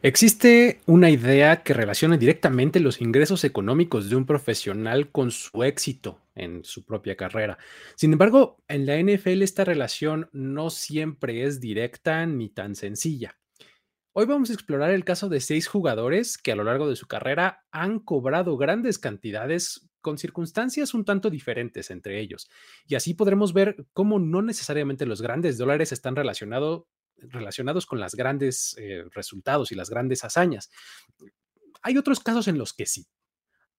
Existe una idea que relaciona directamente los ingresos económicos de un profesional con su éxito en su propia carrera. Sin embargo, en la NFL esta relación no siempre es directa ni tan sencilla. Hoy vamos a explorar el caso de seis jugadores que a lo largo de su carrera han cobrado grandes cantidades con circunstancias un tanto diferentes entre ellos. Y así podremos ver cómo no necesariamente los grandes dólares están relacionados relacionados con las grandes eh, resultados y las grandes hazañas. Hay otros casos en los que sí.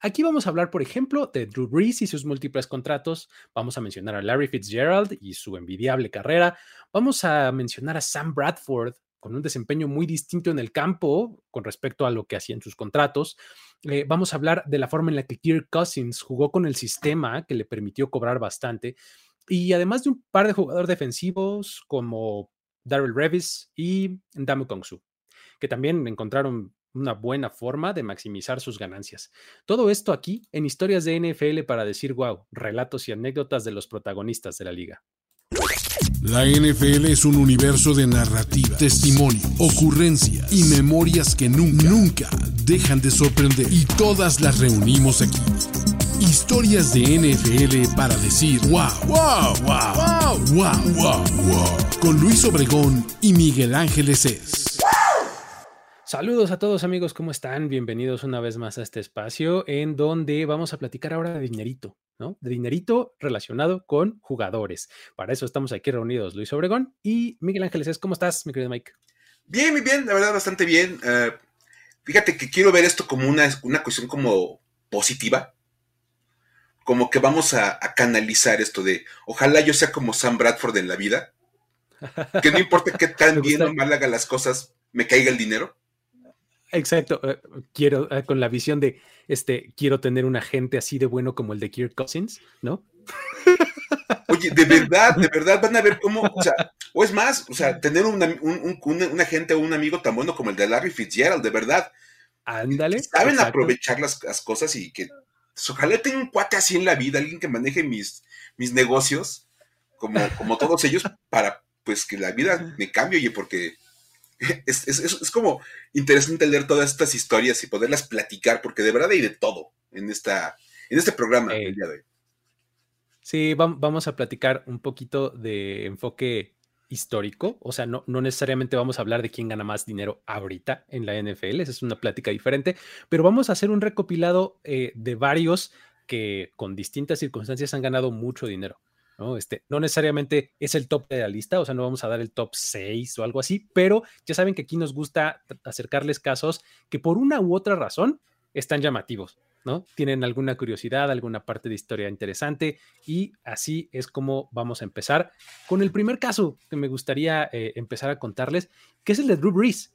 Aquí vamos a hablar, por ejemplo, de Drew Brees y sus múltiples contratos. Vamos a mencionar a Larry Fitzgerald y su envidiable carrera. Vamos a mencionar a Sam Bradford con un desempeño muy distinto en el campo con respecto a lo que hacía en sus contratos. Eh, vamos a hablar de la forma en la que Kirk Cousins jugó con el sistema que le permitió cobrar bastante. Y además de un par de jugadores defensivos como Daryl Revis y Damu Kongsu, que también encontraron una buena forma de maximizar sus ganancias. Todo esto aquí en historias de NFL para decir wow, relatos y anécdotas de los protagonistas de la liga. La NFL es un universo de narrativa, testimonio, ocurrencia y memorias que nunca, nunca dejan de sorprender. Y todas las reunimos aquí. Historias de NFL para decir wow, wow, wow, wow, wow, wow, wow. Con Luis Obregón y Miguel Ángeles es. Saludos a todos amigos, ¿cómo están? Bienvenidos una vez más a este espacio en donde vamos a platicar ahora de dinerito, ¿no? De dinerito relacionado con jugadores. Para eso estamos aquí reunidos Luis Obregón y Miguel Ángeles es. ¿Cómo estás, mi querido Mike? Bien, muy bien, la verdad bastante bien. Uh, fíjate que quiero ver esto como una, una cuestión como positiva como que vamos a, canalizar esto de, ojalá yo sea como Sam Bradford en la vida, que no importa qué tan bien o mal haga las cosas, me caiga el dinero. Exacto, eh, quiero, eh, con la visión de, este, quiero tener un agente así de bueno como el de Kirk Cousins, ¿no? Oye, de verdad, de verdad van a ver cómo, o sea, o es más, o sea, tener un, un, agente o un amigo tan bueno como el de Larry Fitzgerald, de verdad. Ándale. Saben aprovechar las, las, cosas y que ojalá tenga un cuate así en la vida, alguien que maneje mis, mis negocios, como, como todos ellos, para pues que la vida me cambie, oye, porque es, es, es, como interesante leer todas estas historias y poderlas platicar, porque de verdad hay de todo en, esta, en este programa el día de hoy. Sí, vamos a platicar un poquito de enfoque histórico, o sea, no, no necesariamente vamos a hablar de quién gana más dinero ahorita en la NFL, esa es una plática diferente, pero vamos a hacer un recopilado eh, de varios que con distintas circunstancias han ganado mucho dinero. ¿no? Este, no necesariamente es el top de la lista, o sea, no vamos a dar el top 6 o algo así, pero ya saben que aquí nos gusta acercarles casos que por una u otra razón están llamativos. ¿no? Tienen alguna curiosidad, alguna parte de historia interesante y así es como vamos a empezar con el primer caso que me gustaría eh, empezar a contarles, que es el de Drew Brees,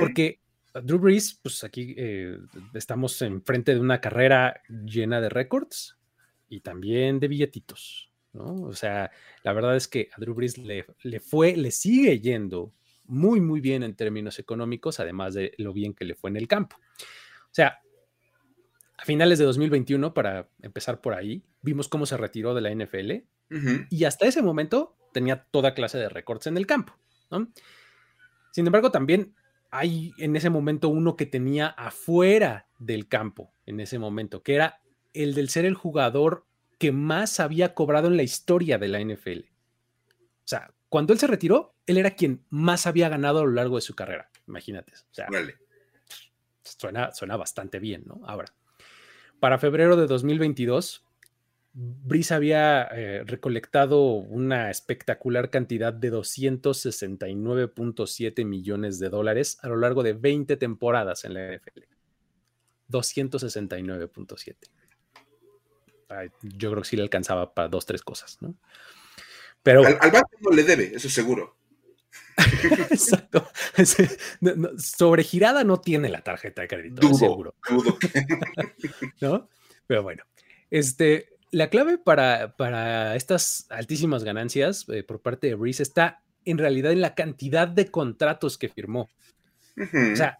porque Drew Brees, pues aquí eh, estamos enfrente de una carrera llena de récords y también de billetitos, ¿no? O sea, la verdad es que a Drew Brees le, le fue, le sigue yendo muy, muy bien en términos económicos, además de lo bien que le fue en el campo. O sea, a finales de 2021, para empezar por ahí, vimos cómo se retiró de la NFL y hasta ese momento tenía toda clase de récords en el campo. Sin embargo, también hay en ese momento uno que tenía afuera del campo, en ese momento, que era el del ser el jugador que más había cobrado en la historia de la NFL. O sea, cuando él se retiró, él era quien más había ganado a lo largo de su carrera. Imagínate. O sea, suena, suena bastante bien, ¿no? Ahora, para febrero de 2022, Brice había eh, recolectado una espectacular cantidad de 269.7 millones de dólares a lo largo de 20 temporadas en la NFL. 269.7. Yo creo que sí le alcanzaba para dos, tres cosas, ¿no? Pero, al, banco no le debe, eso seguro. Exacto. Sobregirada no tiene la tarjeta de crédito, seguro. ¿No? Pero bueno, este, la clave para, para estas altísimas ganancias eh, por parte de Breeze está en realidad en la cantidad de contratos que firmó. O sea,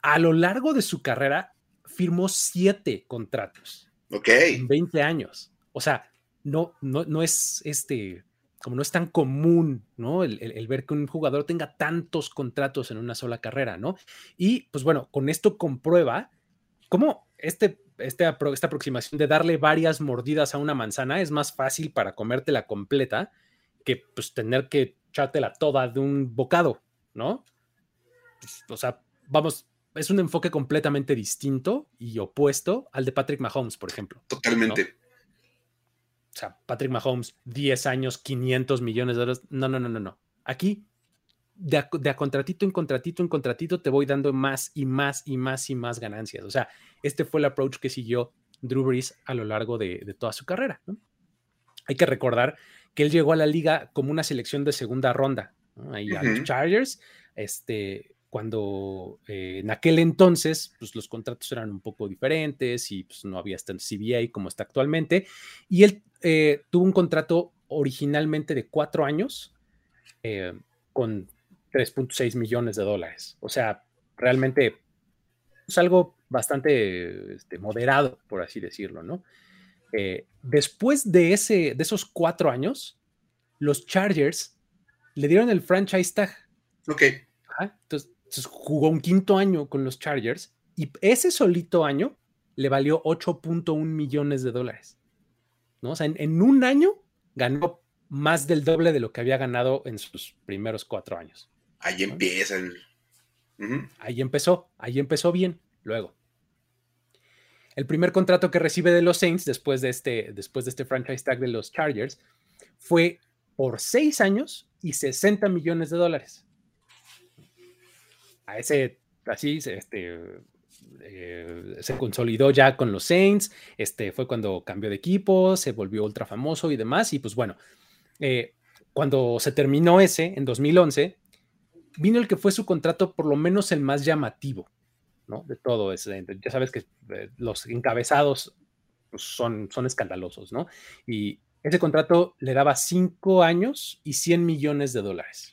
a lo largo de su carrera firmó siete contratos. Ok. En 20 años. O sea, no, no, no es este como no es tan común, ¿no? El, ver que un jugador tenga tantos contratos en una sola carrera, ¿no? Y pues bueno, con esto comprueba cómo este, este, esta aproximación de darle varias mordidas a una manzana es más fácil para comértela completa que pues tener que echártela toda de un bocado, ¿no? Pues, o sea, vamos, es un enfoque completamente distinto y opuesto al de Patrick Mahomes, por ejemplo. Totalmente o sea, Patrick Mahomes, 10 años, 500 millones de dólares. No, no, no, no, no. Aquí, de a, contratito en contratito en contratito, te voy dando más y más y más y más ganancias. O sea, este fue el approach que siguió Drew Brees a lo largo de, toda su carrera. Hay que recordar que él llegó a la liga como una selección de segunda ronda. Ahí a los Chargers, este, cuando eh, en aquel entonces pues, los contratos eran un poco diferentes y pues, no había este CBA como está actualmente. Y él eh, tuvo un contrato originalmente de cuatro años eh, con 3.6 millones de dólares. O sea, realmente es algo bastante este, moderado, por así decirlo, ¿no? después de, ese, de esos cuatro años, los Chargers le dieron el franchise tag. Ok. entonces, jugó un quinto año con los Chargers y ese solito año le valió 8.1 millones de dólares. ¿no? O sea, en, un año ganó más del doble de lo que había ganado en sus primeros cuatro años. Ahí empieza Ahí empezó, ahí empezó bien. Luego, el primer contrato que recibe de los Saints después de este, después de este franchise tag de los Chargers fue por seis años y 60 millones de dólares a ese, así, este, eh, se consolidó ya con los Saints, este, fue cuando cambió de equipo, se volvió ultra famoso y demás, y pues bueno, eh, cuando se terminó ese, en 2011, vino el que fue su contrato por lo menos el más llamativo, ¿no? De todo eso. Ya sabes que eh, los encabezados pues, son, son escandalosos, ¿no? Y ese contrato le daba cinco años y 100 millones de dólares.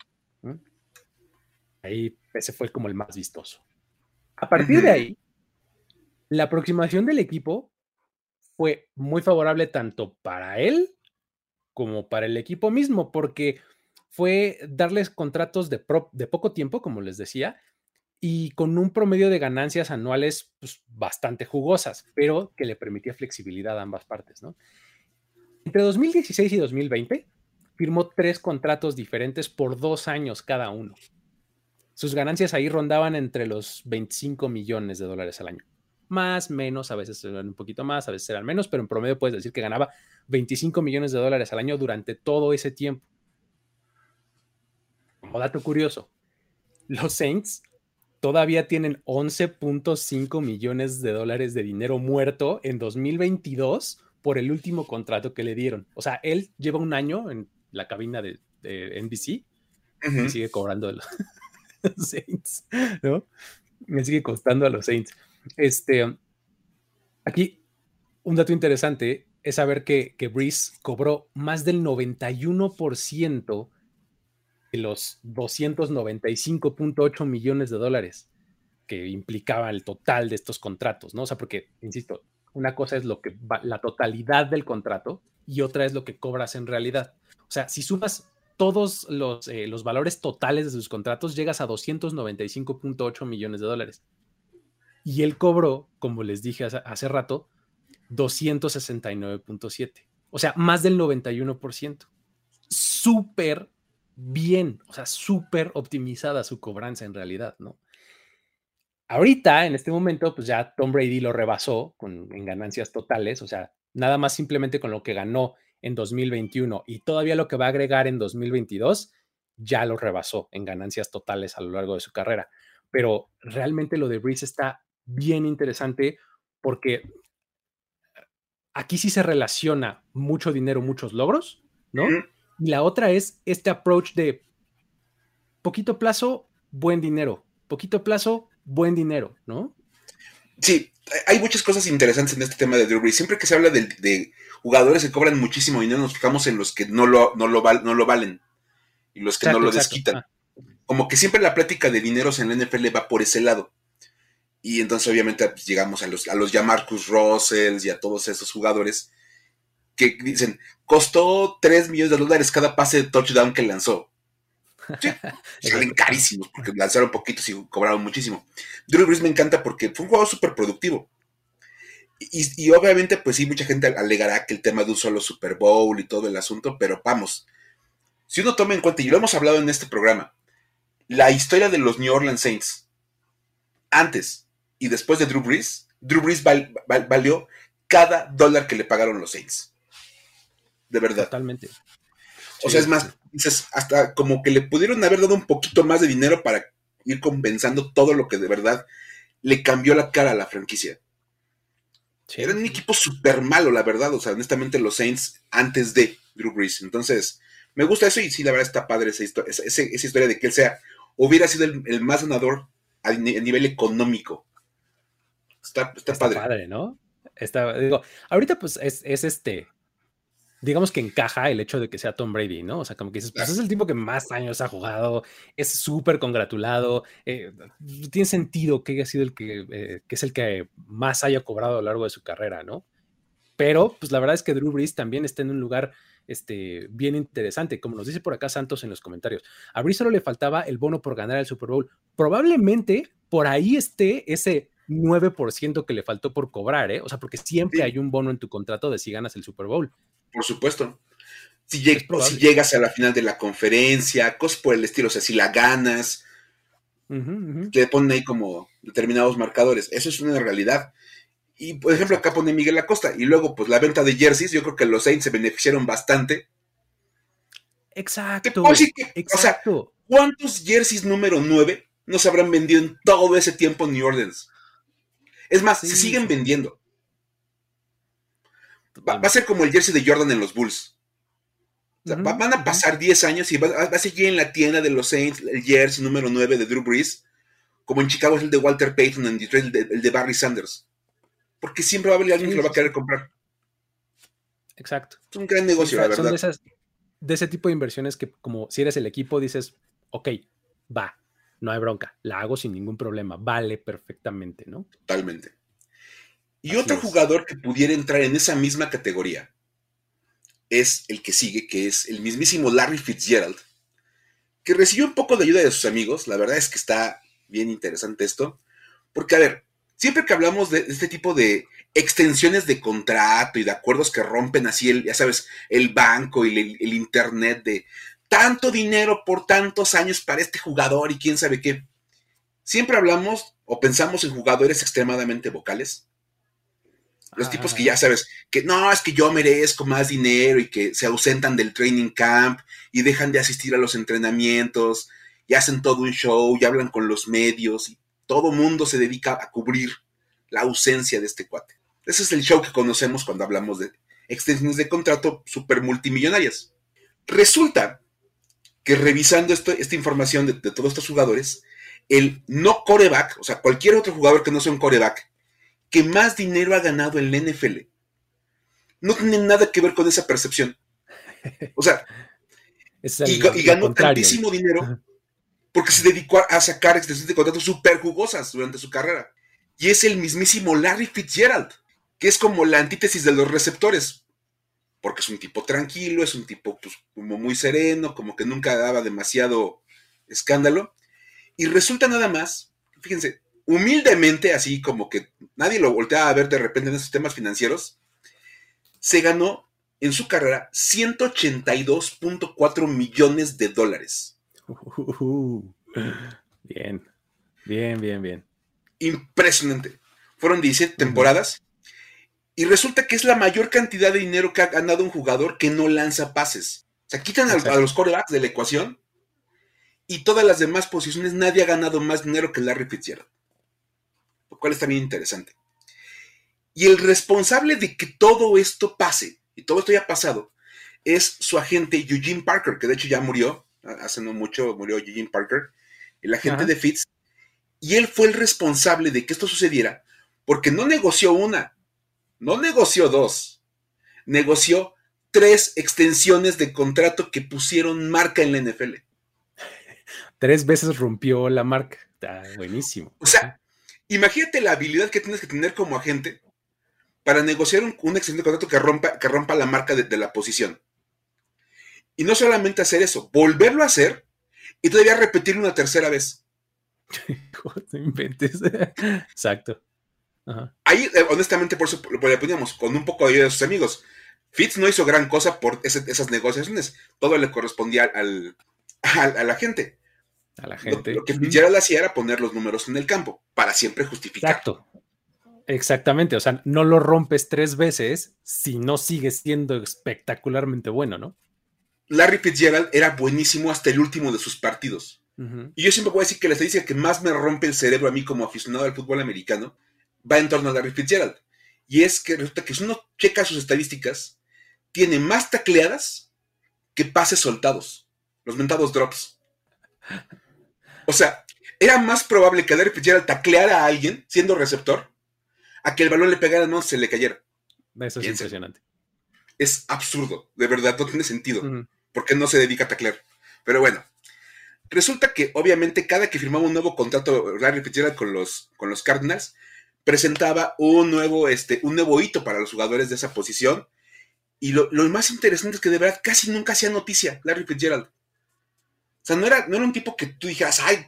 Ahí ese fue como el más vistoso. A partir de ahí, la aproximación del equipo fue muy favorable tanto para él como para el equipo mismo, porque fue darles contratos de, de poco tiempo, como les decía, y con un promedio de ganancias anuales pues, bastante jugosas, pero que le permitía flexibilidad a ambas partes. ¿no? Entre 2016 y 2020, firmó tres contratos diferentes por dos años cada uno sus ganancias ahí rondaban entre los 25 millones de dólares al año. Más, menos, a veces eran un poquito más, a veces eran menos, pero en promedio puedes decir que ganaba 25 millones de dólares al año durante todo ese tiempo. Como dato curioso, los Saints todavía tienen 11.5 millones de dólares de dinero muerto en 2022 por el último contrato que le dieron. O sea, él lleva un año en la cabina de, NBC y sigue cobrando el, Saints, ¿no? Me sigue costando a los Saints. Este, aquí, un dato interesante es saber que, que cobró más del 91% de los 295.8 millones de dólares que implicaba el total de estos contratos, ¿no? O sea, porque, insisto, una cosa es lo que la totalidad del contrato y otra es lo que cobras en realidad. O sea, si sumas todos los, eh, los valores totales de sus contratos, llegas a 295.8 millones de dólares. Y él cobró, como les dije hace, rato, 269.7. O sea, más del 91%. Súper bien, o sea, súper optimizada su cobranza en realidad, ¿no? Ahorita, en este momento, pues ya Tom Brady lo rebasó con, en ganancias totales, o sea, nada más simplemente con lo que ganó en 2021 y todavía lo que va a agregar en 2022 ya lo rebasó en ganancias totales a lo largo de su carrera. Pero realmente lo de Breeze está bien interesante porque aquí sí se relaciona mucho dinero, muchos logros, ¿no? Y la otra es este approach de poquito plazo, buen dinero, poquito plazo, buen dinero, ¿no? Sí, hay muchas cosas interesantes en este tema de Drew Brees. Siempre que se habla de, jugadores que cobran muchísimo dinero, nos fijamos en los que no lo, no lo, no lo valen y los que no lo desquitan. Ah. Como que siempre la plática de dineros en la NFL va por ese lado. Y entonces obviamente pues, llegamos a los, a los ya Marcus Russells y a todos esos jugadores que dicen, costó 3 millones de dólares cada pase de touchdown que lanzó. Sí, salen carísimos porque lanzaron poquitos y cobraron muchísimo. Drew Brees me encanta porque fue un juego súper productivo. Y, obviamente, pues sí, mucha gente alegará que el tema de un solo Super Bowl y todo el asunto, pero vamos, si uno toma en cuenta, y lo hemos hablado en este programa, la historia de los New Orleans Saints, antes y después de Drew Brees, Drew Brees valió cada dólar que le pagaron los Saints. De verdad. Totalmente. O sea, es más, dices, hasta como que le pudieron haber dado un poquito más de dinero para ir compensando todo lo que de verdad le cambió la cara a la franquicia. Eran un equipo súper malo, la verdad. O sea, honestamente, los Saints antes de Drew Brees. Entonces, me gusta eso y sí, la verdad está padre esa, historia, esa, historia de que él sea, hubiera sido el, más ganador a, nivel económico. Está, está, está padre. ¿no? Está, digo, ahorita pues es, es este, digamos que encaja el hecho de que sea Tom Brady, ¿no? O sea, como que dices, pues es el tipo que más años ha jugado, es súper congratulado, eh, tiene sentido que haya sido el que, eh, que, es el que más haya cobrado a lo largo de su carrera, ¿no? Pero, pues la verdad es que Drew Brees también está en un lugar este, bien interesante, como nos dice por acá Santos en los comentarios. A Brees solo le faltaba el bono por ganar el Super Bowl. Probablemente por ahí esté ese 9% que le faltó por cobrar, ¿eh? O sea, porque siempre hay un bono en tu contrato de si ganas el Super Bowl. Por supuesto. Si, llegas a la final de la conferencia, cosas por el estilo, o sea, si la ganas, te ponen ahí como determinados marcadores. Eso es una realidad. Y, por ejemplo, acá pone Miguel Acosta. Y luego, pues la venta de jerseys, yo creo que los Saints se beneficiaron bastante. Exacto. exacto. O sea, ¿cuántos jerseys número 9 no se habrán vendido en todo ese tiempo en New Orleans? Es más, se siguen vendiendo. Va, a ser como el jersey de Jordan en los Bulls. van a pasar 10 años y va, a seguir en la tienda de los Saints el jersey número 9 de Drew Brees, como en Chicago es el de Walter Payton, en Detroit el de, Barry Sanders. Porque siempre va a haber alguien que lo va a querer comprar. Exacto. Es un gran negocio, la verdad. Son de, ese tipo de inversiones que, como si eres el equipo, dices, ok, va, no hay bronca, la hago sin ningún problema, vale perfectamente, ¿no? Totalmente. Y otro jugador que pudiera entrar en esa misma categoría es el que sigue, que es el mismísimo Larry Fitzgerald, que recibió un poco de ayuda de sus amigos. La verdad es que está bien interesante esto, porque a ver, siempre que hablamos de este tipo de extensiones de contrato y de acuerdos que rompen así, el, ya sabes, el banco y el, el internet de tanto dinero por tantos años para este jugador y quién sabe qué, siempre hablamos o pensamos en jugadores extremadamente vocales los tipos que ya sabes, que no, es que yo merezco más dinero y que se ausentan del training camp y dejan de asistir a los entrenamientos y hacen todo un show y hablan con los medios y todo mundo se dedica a cubrir la ausencia de este cuate. Ese es el show que conocemos cuando hablamos de extensiones de contrato super multimillonarias. Resulta que revisando esta información de, de todos estos jugadores, el no coreback, o sea, cualquier otro jugador que no sea un coreback, que más dinero ha ganado en la NFL no tiene nada que ver con esa percepción. O sea, y, ganó tantísimo dinero porque se dedicó a sacar extensiones de contratos súper jugosas durante su carrera. Y es el mismísimo Larry Fitzgerald, que es como la antítesis de los receptores. Porque es un tipo tranquilo, es un tipo pues, como muy sereno, como que nunca daba demasiado escándalo. Y resulta nada más, fíjense, humildemente, así como que nadie lo volteaba a ver de repente en esos temas financieros, se ganó en su carrera 182.4 millones de dólares. bien, bien, bien, bien. Impresionante. Fueron 17 temporadas y resulta que es la mayor cantidad de dinero que ha ganado un jugador que no lanza pases. O sea, quitan a, los corebacks de la ecuación y todas las demás posiciones nadie ha ganado más dinero que Larry Fitzgerald cual es también interesante. Y el responsable de que todo esto pase, y todo esto ya ha pasado, es su agente Eugene Parker, que de hecho ya murió, hace no mucho murió Eugene Parker, el agente de Fitz, y él fue el responsable de que esto sucediera, porque no negoció una, no negoció dos, negoció tres extensiones de contrato que pusieron marca en la NFL. Tres veces rompió la marca. Está buenísimo. O sea, Imagínate la habilidad que tienes que tener como agente para negociar un, un excelente contrato que rompa, que rompa la marca de, la posición. Y no solamente hacer eso, volverlo a hacer y todavía repetirlo una tercera vez. inventes. Exacto. Ahí, eh, honestamente, por eso le poníamos con un poco de ayuda de sus amigos. Fitz no hizo gran cosa por esas negociaciones. Todo le correspondía al, a la gente. A la gente. Lo, que Fitzgerald hacía era poner los números en el campo para siempre justificar. Exacto. Exactamente. O sea, no lo rompes tres veces si no sigue siendo espectacularmente bueno, ¿no? Larry Fitzgerald era buenísimo hasta el último de sus partidos. Y yo siempre voy a decir que la estadística que más me rompe el cerebro a mí como aficionado al fútbol americano va en torno a Larry Fitzgerald. Y es que resulta que si uno checa sus estadísticas, tiene más tacleadas que pases soltados, los mentados drops. O sea, era más probable que Larry Fitzgerald tacleara a alguien siendo receptor a que el balón le pegara no se le cayera. Eso es impresionante. Es absurdo, de verdad, no tiene sentido. Porque no se dedica a taclear. Pero bueno, resulta que obviamente cada que firmaba un nuevo contrato Larry Fitzgerald con los, con los Cardinals, presentaba un nuevo, este, un nuevo hito para los jugadores de esa posición. Y lo, más interesante es que de verdad casi nunca hacía noticia Larry Fitzgerald. O sea, no era, no era un tipo que tú dijeras, ay,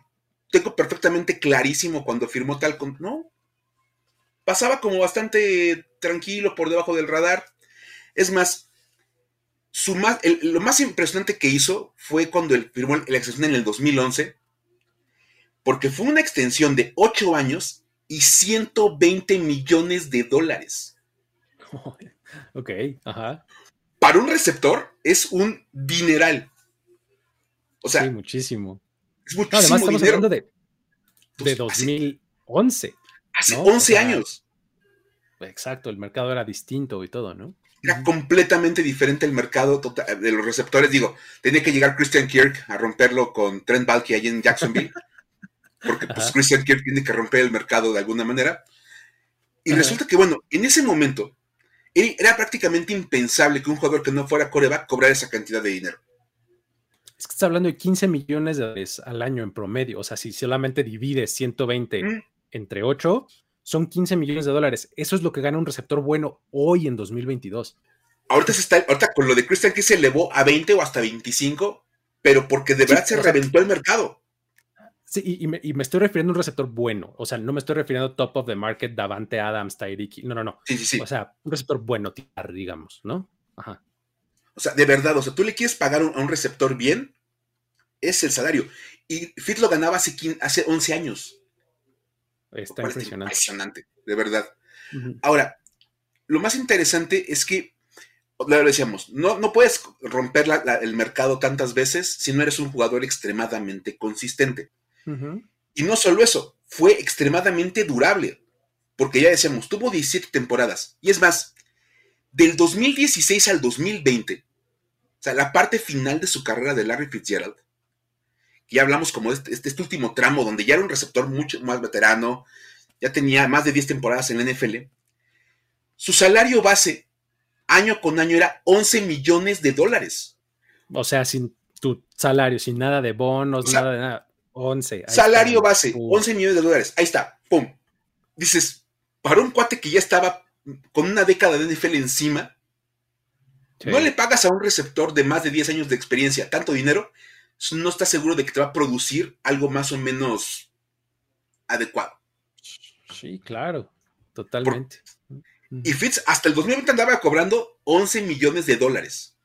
tengo perfectamente clarísimo cuando firmó tal. Con... No. Pasaba como bastante tranquilo por debajo del radar. Es más, su más lo más impresionante que hizo fue cuando él firmó la extensión en el 2011, porque fue una extensión de 8 años y 120 millones de dólares. Ok, ajá. Para un receptor es un dineral. O sea, sí, muchísimo. Es muchísimo además estamos hablando de, de 2011. Hace, 11 años. Exacto, el mercado era distinto y todo, ¿no? Era completamente diferente el mercado tota, de los receptores. Digo, tenía que llegar Christian Kirk a romperlo con Trent Balky ahí en Jacksonville. porque pues, Christian Kirk tiene que romper el mercado de alguna manera. Y resulta que, bueno, en ese momento era prácticamente impensable que un jugador que no fuera coreback cobrara esa cantidad de dinero. Es que está hablando de 15 millones de dólares al año en promedio. O sea, si solamente divide 120 entre 8, son 15 millones de dólares. Eso es lo que gana un receptor bueno hoy en 2022. Ahorita, se está, ahorita con lo de Christian que se elevó a 20 o hasta 25, pero porque de verdad se reventó el mercado. Sí, y, me, estoy refiriendo a un receptor bueno. O sea, no me estoy refiriendo a top of the market, Davante Adams, Tyreek. No, no, no. Sí, sí, sí. O sea, un receptor bueno, digamos, ¿no? Ajá. O sea, de verdad, o sea, tú le quieres pagar a un receptor bien, es el salario. Y Fitz lo ganaba hace, hace 11 años. Está impresionante. Impresionante, de verdad. Ahora, lo más interesante es que, lo decíamos, no, no puedes romper el mercado tantas veces si no eres un jugador extremadamente consistente. Y no solo eso, fue extremadamente durable, porque ya decíamos, tuvo 17 temporadas. Y es más, del 2016 al 2020, o sea, la parte final de su carrera de Larry Fitzgerald, ya hablamos como este, este, este, último tramo donde ya era un receptor mucho más veterano, ya tenía más de 10 temporadas en la NFL, su salario base año con año era 11 millones de dólares. O sea, sin tu salario, sin nada de bonos, nada de nada. 11. Salario base, 11 millones de dólares. Ahí está, pum. Dices, para un cuate que ya estaba con una década de NFL encima, no le pagas a un receptor de más de 10 años de experiencia tanto dinero no estás seguro de que te va a producir algo más o menos adecuado. Sí, claro, totalmente. y Fitz hasta el 2020 andaba cobrando 11 millones de dólares.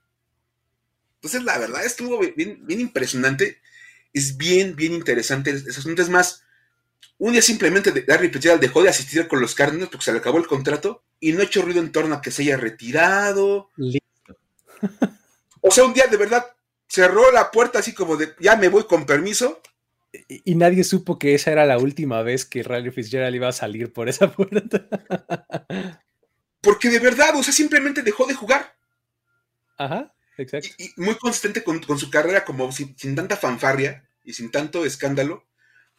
Entonces, la verdad estuvo bien, bien impresionante. Es bien, bien interesante. Es más, un día simplemente Larry Fitzgerald dejó de asistir con los Cardinals porque se le acabó el contrato y no ha hecho ruido en torno a que se haya retirado. Listo. o sea, un día de verdad cerró la puerta así como de, ya me voy con permiso. Y, nadie supo que esa era la última vez que Riley Fitzgerald iba a salir por esa puerta. Porque de verdad, o sea, simplemente dejó de jugar. Ajá, exacto. Y, muy consistente con, su carrera, como sin, tanta fanfarria y sin tanto escándalo.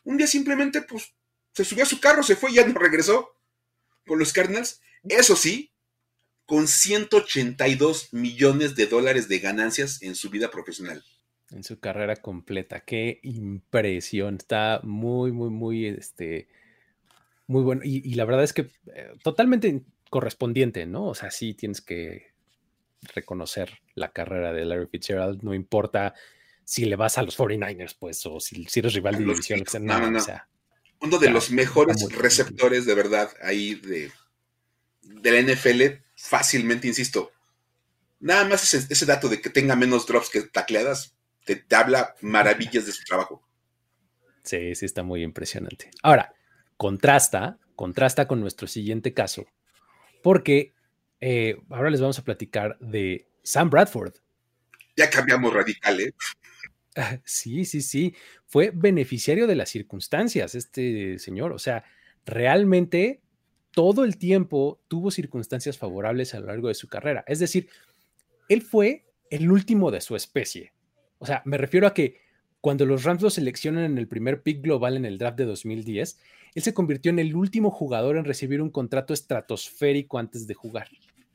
Un día simplemente, pues, se subió a su carro, se fue y ya no regresó con los Cardinals. Eso sí, con 182 millones de dólares de ganancias en su vida profesional. En su carrera completa. Qué impresión. Está muy, muy, muy, este, muy bueno. Y, la verdad es que eh, totalmente correspondiente, ¿no? O sea, sí tienes que reconocer la carrera de Larry Fitzgerald, no importa si le vas a los 49ers, pues, o si, eres rival de división. No, no, Uno de los mejores receptores de verdad ahí de, de la NFL, fácilmente, insisto. Nada más ese, dato de que tenga menos drops que tacleadas, te, habla maravillas de su trabajo. Sí, sí, está muy impresionante. Ahora, contrasta, contrasta con nuestro siguiente caso, porque eh, ahora les vamos a platicar de Sam Bradford. Ya cambiamos radical, ¿eh? Sí, sí, sí. Fue beneficiario de las circunstancias este señor. O sea, realmente todo el tiempo tuvo circunstancias favorables a lo largo de su carrera. Es decir, él fue el último de su especie. O sea, me refiero a que cuando los Rams lo seleccionan en el primer pick global en el draft de 2010, él se convirtió en el último jugador en recibir un contrato estratosférico antes de jugar.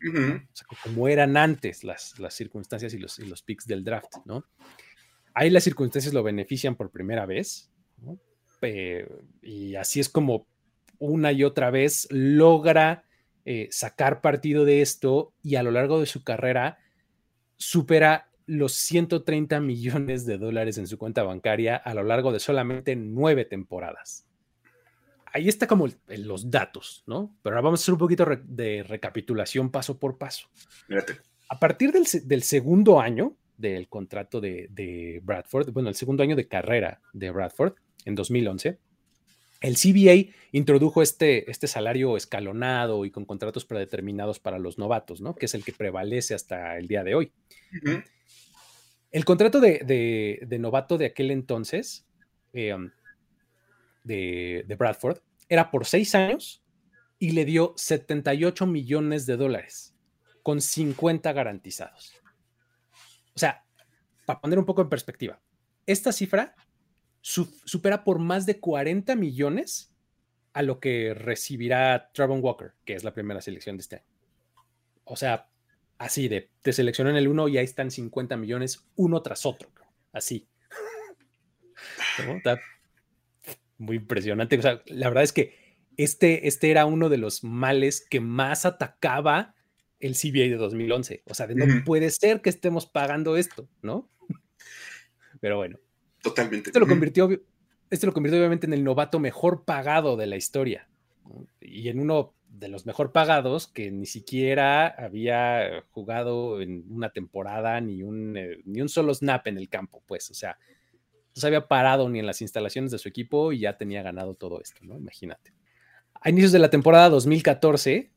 O sea, como eran antes las, las circunstancias y los, y los picks del draft, ¿no? Ahí las circunstancias lo benefician por primera vez, y así es como una y otra vez logra eh, sacar partido de esto y a lo largo de su carrera supera los 130 millones de dólares en su cuenta bancaria a lo largo de solamente nueve temporadas. Ahí está como los datos, ¿no? Pero ahora vamos a hacer un poquito de recapitulación paso por paso. A partir del segundo año, del contrato de, Bradford, bueno, el segundo año de carrera de Bradford, en 2011, el CBA introdujo este, este salario escalonado y con contratos predeterminados para los novatos, ¿no? Que es el que prevalece hasta el día de hoy. El contrato de, novato de aquel entonces, em, de, de Bradford, era por seis años y le dio 78 millones de dólares, con 50 garantizados. O sea, para poner un poco en perspectiva, esta cifra supera por más de 40 millones a lo que recibirá Travon Walker, que es la primera selección de este año. O sea, así de, te seleccionó en el uno y ahí están 50 millones uno tras otro, así. muy impresionante. O sea, la verdad es que este, este era uno de los males que más atacaba el CBA de 2011. O sea, no puede ser que estemos pagando esto, ¿no? Pero bueno. Totalmente. Esto lo convirtió, lo convirtió obviamente en el novato mejor pagado de la historia. Y en uno de los mejor pagados que ni siquiera había jugado en una temporada ni un, eh, ni un solo snap en el campo, pues, o sea, no se había parado ni en las instalaciones de su equipo y ya tenía ganado todo esto, ¿no? Imagínate. A inicios de la temporada 2014,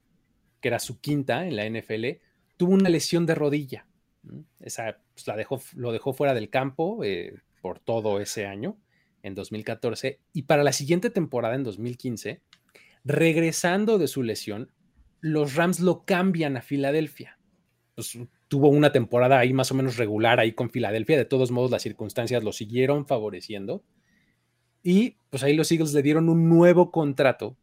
que era su quinta en la NFL, tuvo una lesión de rodilla. Esa pues, la dejó, lo dejó fuera del campo eh, por todo ese año, en 2014. Y para la siguiente temporada, en 2015, regresando de su lesión, los Rams lo cambian a Filadelfia. Pues, tuvo una temporada ahí más o menos regular ahí con Filadelfia. De todos modos, las circunstancias lo siguieron favoreciendo. Y pues ahí los Eagles le dieron un nuevo contrato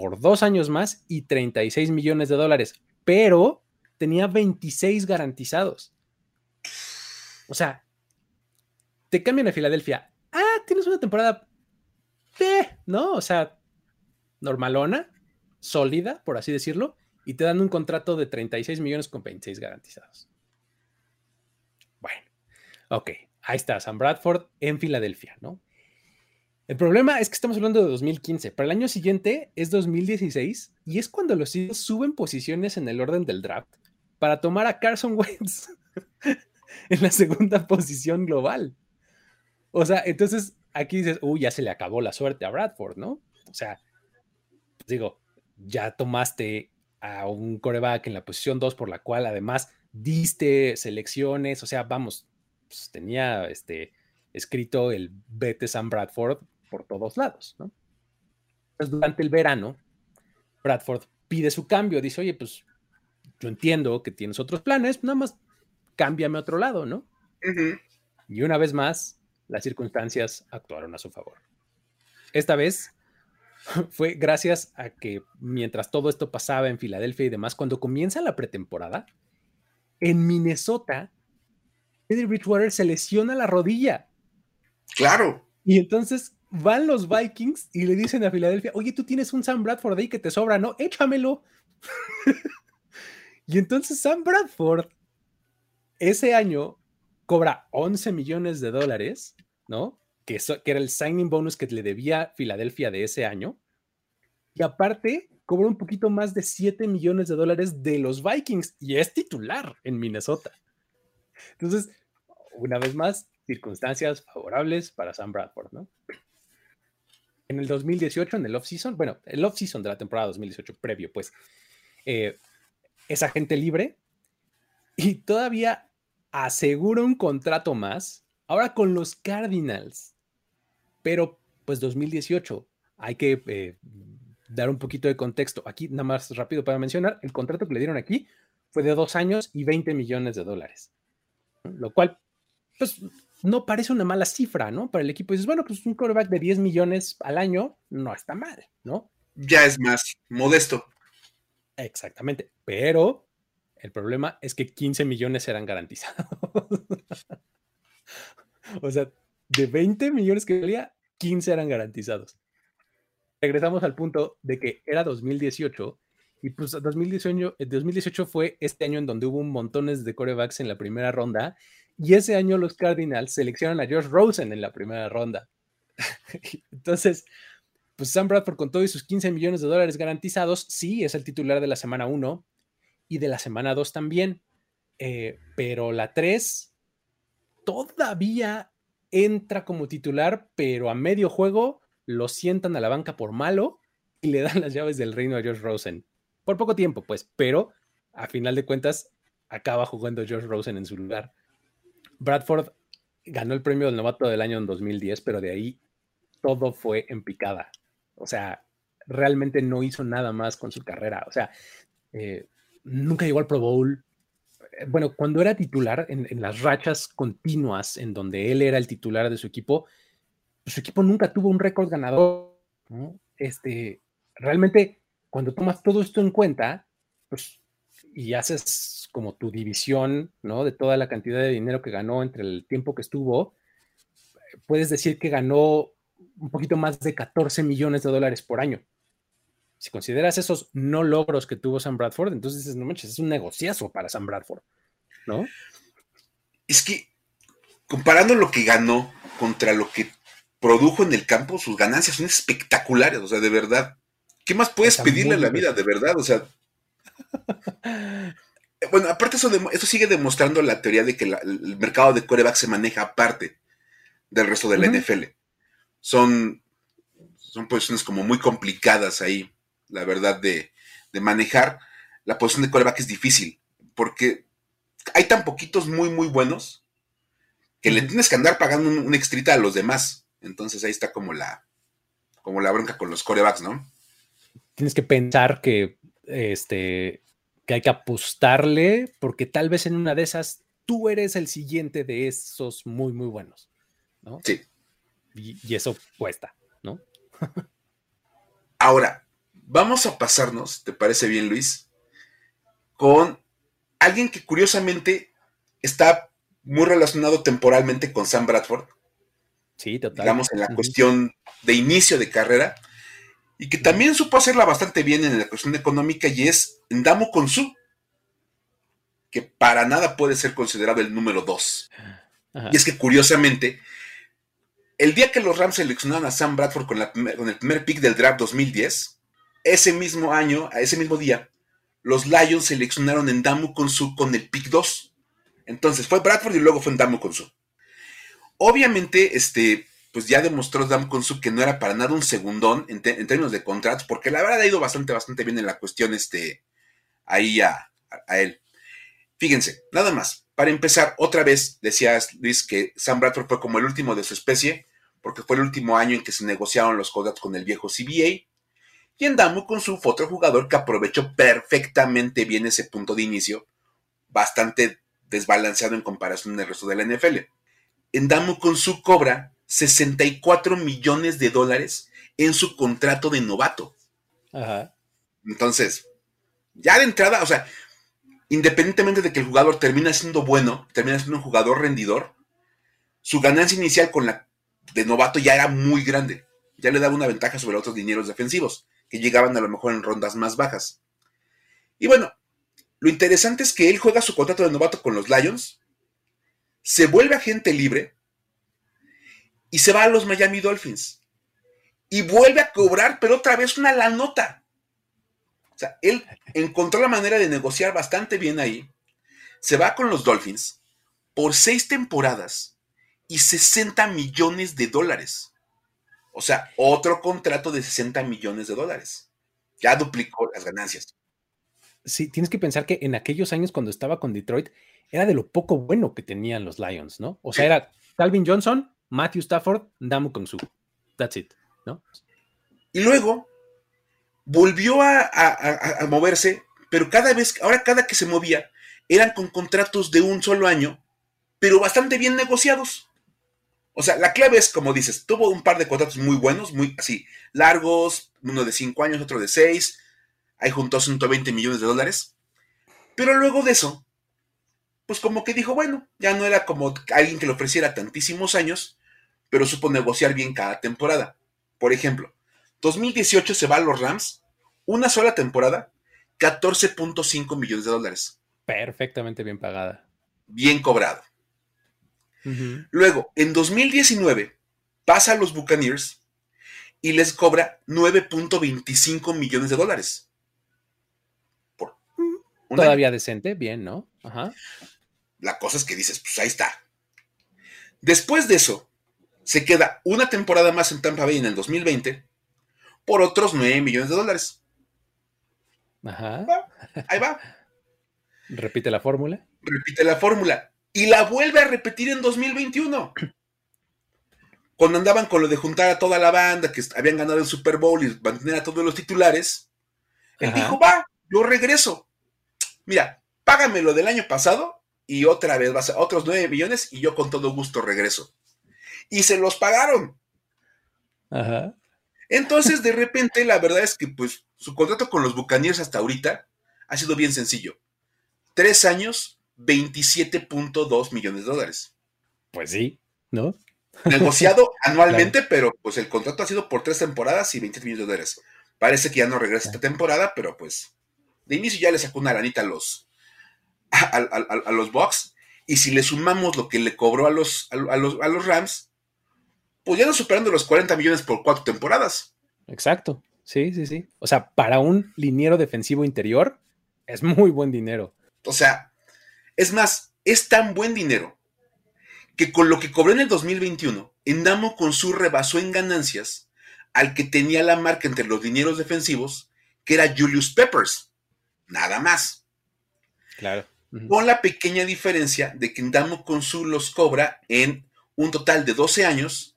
por dos años más y 36 millones de dólares, pero tenía 26 garantizados. O sea, te cambian a Filadelfia. Ah, tienes una temporada, ¿no? O sea, normalona, sólida, por así decirlo, y te dan un contrato de 36 millones con 26 garantizados. Bueno, ok, ahí está, Sam Bradford en Filadelfia, ¿no? El problema es que estamos hablando de 2015. Para el año siguiente es 2016 y es cuando los Eagles suben posiciones en el orden del draft para tomar a Carson Wentz en la segunda posición global. O sea, entonces aquí dices, uy, ya se le acabó la suerte a Bradford, ¿no? O sea, digo, ya tomaste a un coreback en la posición 2 por la cual además diste selecciones, o sea, vamos, pues tenía este escrito el vete Sam Bradford por todos lados, ¿no? Entonces, durante el verano, Bradford pide su cambio, dice, oye, pues yo entiendo que tienes otros planes, nada más cámbiame a otro lado, ¿no? Y una vez más, las circunstancias actuaron a su favor. Esta vez fue gracias a que mientras todo esto pasaba en Filadelfia y demás, cuando comienza la pretemporada, en Minnesota, Eddie Bridgewater se lesiona la rodilla. Claro. Y entonces van los Vikings y le dicen a Filadelfia, oye, tú tienes un Sam Bradford ahí que te sobra, ¿no? Échamelo. y entonces Sam Bradford ese año cobra 11 millones de dólares, ¿no? Que, era el signing bonus que le debía Filadelfia de ese año. Y aparte, cobra un poquito más de 7 millones de dólares de los Vikings y es titular en Minnesota. Entonces, una vez más, circunstancias favorables para Sam Bradford, ¿no? En el 2018, en el off-season, bueno, el off-season de la temporada 2018 previo, pues, eh, es agente libre y todavía asegura un contrato más, ahora con los Cardinals. Pero, pues, 2018, hay que eh, dar un poquito de contexto. Aquí, nada más rápido para mencionar, el contrato que le dieron aquí fue de dos años y 20 millones de dólares, lo cual, pues, no parece una mala cifra, ¿no? Para el equipo dices, bueno, pues un quarterback de 10 millones al año no está mal, ¿no? Ya es más modesto. Exactamente, pero el problema es que 15 millones eran garantizados. o sea, de 20 millones que valía, 15 eran garantizados. Regresamos al punto de que era 2018 y pues 2018, 2018 fue este año en donde hubo un montones de corebacks en la primera ronda y ese año los Cardinals seleccionan a Josh Rosen en la primera ronda. Entonces, pues Sam Bradford con todos sus 15 millones de dólares garantizados, sí, es el titular de la semana 1 y de la semana 2 también. Eh, pero la 3 todavía entra como titular, pero a medio juego lo sientan a la banca por malo y le dan las llaves del reino a Josh Rosen. Por poco tiempo, pues, pero a final de cuentas acaba jugando Josh Rosen en su lugar. Bradford ganó el premio del novato del año en 2010, pero de ahí todo fue en picada. O sea, realmente no hizo nada más con su carrera. O sea, eh, nunca llegó al Pro Bowl. Eh, bueno, cuando era titular, en, las rachas continuas en donde él era el titular de su equipo, pues, su equipo nunca tuvo un récord ganador. Este, realmente, cuando tomas todo esto en cuenta, pues, y haces como tu división, ¿no? De toda la cantidad de dinero que ganó entre el tiempo que estuvo, puedes decir que ganó un poquito más de 14 millones de dólares por año. Si consideras esos no logros que tuvo Sam Bradford, entonces dices, no manches, es un negociazo para Sam Bradford, ¿no? Es que comparando lo que ganó contra lo que produjo en el campo, sus ganancias son espectaculares, o sea, de verdad. ¿Qué más puedes pedirle a la vida, de verdad? O sea. bueno, aparte eso, eso sigue demostrando la teoría de que el mercado de coreback se maneja aparte del resto de la NFL son, son posiciones como muy complicadas ahí, la verdad, de, manejar. La posición de coreback es difícil, porque hay tan poquitos muy, muy buenos que le tienes que andar pagando un, extrita a los demás. Entonces ahí está como la, como la bronca con los corebacks, ¿no? Tienes que pensar que, este, que hay que apostarle, porque tal vez en una de esas tú eres el siguiente de esos muy, muy buenos, ¿no? Sí y, eso cuesta, ¿no? Ahora, vamos a pasarnos, ¿te parece bien, Luis? Con alguien que curiosamente está muy relacionado temporalmente con Sam Bradford. Sí, total. Digamos, en la cuestión de inicio de carrera. Y que también supo hacerla bastante bien en la cuestión económica y es Ndamo Konsu, que para nada puede ser considerado el número dos. Y es que curiosamente, el día que los Rams seleccionaron a Sam Bradford con, el primer pick del draft 2010, ese mismo año, a ese mismo día, los Lions seleccionaron en Damu Konsu con el pick 2. Entonces fue Bradford y luego fue en Damu Konsu. Obviamente, este, pues ya demostró Damu Konsu que no era para nada un segundón en, términos de contratos, porque la verdad ha ido bastante, bastante bien en la cuestión este, ahí a, a él. Fíjense, nada más. Para empezar, otra vez decías, Luis, que Sam Bradford fue como el último de su especie porque fue el último año en que se negociaron los contratos con el viejo CBA. Y Endamu con su fue otro jugador que aprovechó perfectamente bien ese punto de inicio, bastante desbalanceado en comparación del resto de la NFL. Endamu con su cobra 64 millones de dólares en su contrato de novato. Ajá. Entonces, ya de entrada, o sea, independientemente de que el jugador termina siendo bueno, termina siendo un jugador rendidor, su ganancia inicial con la de novato ya era muy grande. Ya le daba una ventaja sobre otros dineros defensivos, que llegaban a lo mejor en rondas más bajas. Y bueno, lo interesante es que él juega su contrato de novato con los Lions, se vuelve agente libre y se va a los Miami Dolphins. Y vuelve a cobrar, pero otra vez una la nota. O sea, él encontró la manera de negociar bastante bien ahí. Se va con los Dolphins por seis temporadas y 60 millones de dólares. O sea, otro contrato de 60 millones de dólares. Ya duplicó las ganancias. Sí, tienes que pensar que en aquellos años cuando estaba con Detroit, era de lo poco bueno que tenían los Lions, ¿no? O sea, era Calvin Johnson, Matthew Stafford, Damu Kongsu. That's it, ¿no? Y luego volvió a, moverse, pero cada vez, ahora cada que se movía, eran con contratos de un solo año, pero bastante bien negociados. O sea, la clave es, como dices, tuvo un par de contratos muy buenos, muy así, largos, uno de cinco años, otro de seis, ahí juntó 120 millones de dólares. Pero luego de eso, pues como que dijo, bueno, ya no era como alguien que le ofreciera tantísimos años, pero supo negociar bien cada temporada. Por ejemplo, 2018 se va a los Rams, una sola temporada, 14.5 millones de dólares. Perfectamente bien pagada. Bien cobrado. Luego, en 2019, pasa a los Buccaneers y les cobra 9.25 millones de dólares. Todavía decente, bien, ¿no? Ajá. La cosa es que dices, pues ahí está. Después de eso, se queda una temporada más en Tampa Bay en el 2020 por otros 9 millones de dólares. Ajá. ahí va. Repite la fórmula. Repite la fórmula. Y la vuelve a repetir en 2021. Cuando andaban con lo de juntar a toda la banda que habían ganado el Super Bowl y mantener a todos los titulares, él dijo, va, yo regreso. Mira, págame lo del año pasado y otra vez vas a otros 9 millones y yo con todo gusto regreso. Y se los pagaron. Ajá. Entonces, de repente, la verdad es que pues su contrato con los Buccaneers hasta ahorita ha sido bien sencillo. Tres años, 27.2 millones de dólares. Pues sí, ¿no? Negociado anualmente, pero pues el contrato ha sido por tres temporadas y 27 millones de dólares. Parece que ya no regresa esta temporada, pero pues de inicio ya le sacó una lanita a los, a, los Bucks. Y si le sumamos lo que le cobró a los, a, los, a los Rams, pues ya no superando los 40 millones por cuatro temporadas. Exacto. Sí, sí, sí. O sea, para un liniero defensivo interior, es muy buen dinero. O sea, es más, es tan buen dinero que con lo que cobró en el 2021, Endamo con su rebasó en ganancias al que tenía la marca entre los dineros defensivos, que era Julius Peppers. Nada más. Claro. Con la pequeña diferencia de que Ndamo Konsu los cobra en un total de 12 años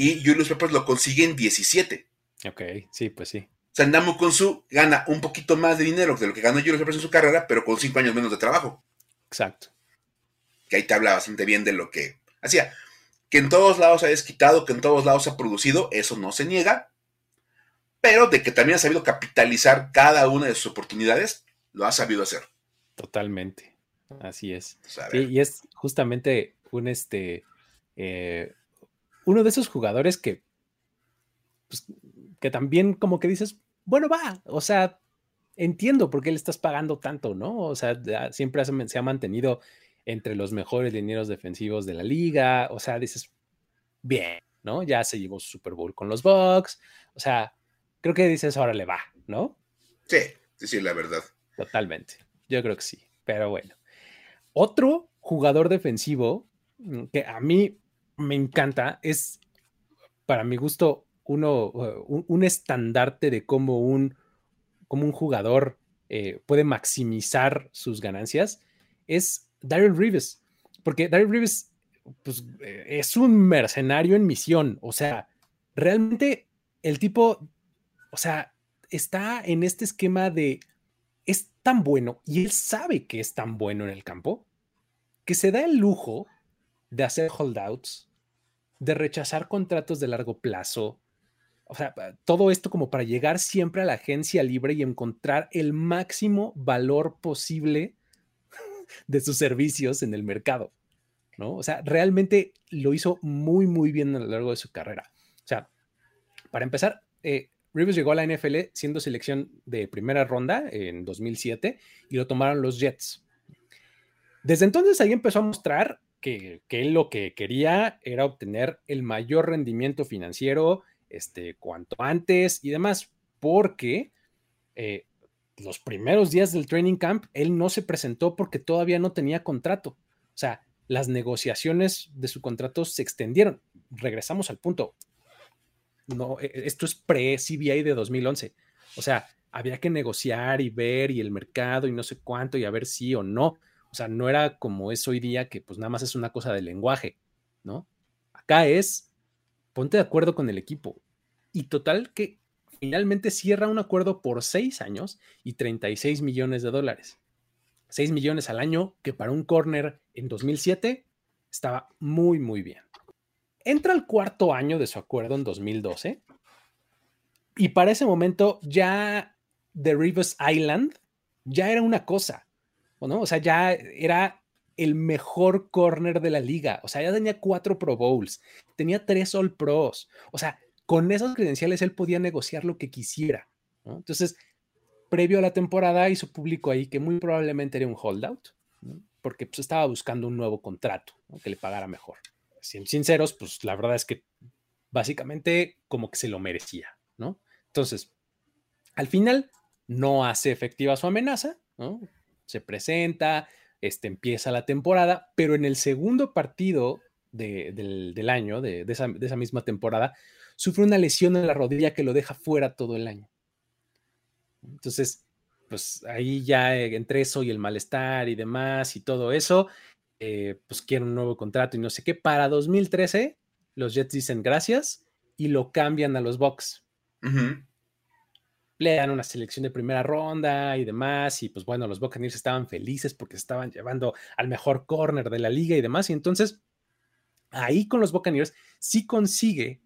y Julius Peppers lo consigue en 17. Ok, sí, pues sí. O sea, Ndamo Konsu gana un poquito más de dinero de lo que ganó Julius Peppers en su carrera, pero con 5 años menos de trabajo. Exacto. Que ahí te habla bastante bien de lo que hacía. Que en todos lados ha desquitado, que en todos lados ha producido, eso no se niega. Pero de que también ha sabido capitalizar cada una de sus oportunidades, lo ha sabido hacer. Totalmente. Así es. y es justamente un este eh, uno de esos jugadores que, pues, que también como que dices, bueno, va, o sea, entiendo por qué le estás pagando tanto, ¿no? O sea, siempre se ha mantenido entre los mejores linieros defensivos de la liga, o sea, dices, bien, ¿no? Ya se llevó su Super Bowl con los Bucks, o sea, creo que dices, ahora le va, ¿no? Sí, sí, sí, la verdad. Totalmente. Yo creo que sí, pero bueno. Otro jugador defensivo mm, que a mí me encanta es, para mi gusto, uno, uh, un, estandarte de cómo un, un jugador eh, puede maximizar sus ganancias, es Daryl Reeves. Porque Daryl Reeves pues, eh, es un mercenario en misión. O sea, realmente el tipo, o sea, está en este esquema de es tan bueno y él sabe que es tan bueno en el campo que se da el lujo de hacer holdouts, de rechazar contratos de largo plazo. O sea, todo esto como para llegar siempre a la agencia libre y encontrar el máximo valor posible de sus servicios en el mercado. ¿no? O sea, realmente lo hizo muy, muy bien a lo largo de su carrera. O sea, para empezar, eh, Rivers llegó a la NFL siendo selección de primera ronda en 2007 y lo tomaron los Jets. Desde entonces ahí empezó a mostrar que, él lo que quería era obtener el mayor rendimiento financiero este, cuanto antes y demás, porque eh, los primeros días del training camp él no se presentó porque todavía no tenía contrato. O sea, las negociaciones de su contrato se extendieron. Regresamos al punto. No, e, e, esto es pre-CBA de 2011. O sea, había que negociar y ver y el mercado y no sé cuánto y a ver si o no. O sea, no era como es hoy día que pues nada más es una cosa de lenguaje, ¿no? Acá es, ponte de acuerdo con el equipo. Y total que finalmente cierra un acuerdo por seis años y 36 millones de dólares. 6 millones al año, que para un corner en 2007 estaba muy, muy bien. Entra el cuarto año de su acuerdo en 2012 y para ese momento ya The Rivers Island ya era una cosa. O sea, ya era el mejor corner de la liga. O sea, ya tenía cuatro Pro Bowls, tenía tres All Pros. O sea, con esas credenciales él podía negociar lo que quisiera. Entonces, previo a la temporada hizo público ahí que muy probablemente era un holdout, porque pues, estaba buscando un nuevo contrato que le pagara mejor. Siendo sinceros, pues la verdad es que básicamente como que se lo merecía, ¿no? Entonces, al final no hace efectiva su amenaza, ¿no? Se presenta, este, empieza la temporada, pero en el segundo partido del, año, de, esa, misma temporada, sufre una lesión en la rodilla que lo deja fuera todo el año. Entonces, pues ahí ya entre eso y el malestar y demás y todo eso, eh, pues quiere un nuevo contrato y no sé qué. Para 2013, los Jets dicen gracias y lo cambian a los Bucks le una selección de primera ronda y demás, y pues bueno, los Buccaneers estaban felices porque estaban llevando al mejor corner de la liga y demás, y entonces ahí con los Buccaneers sí consigue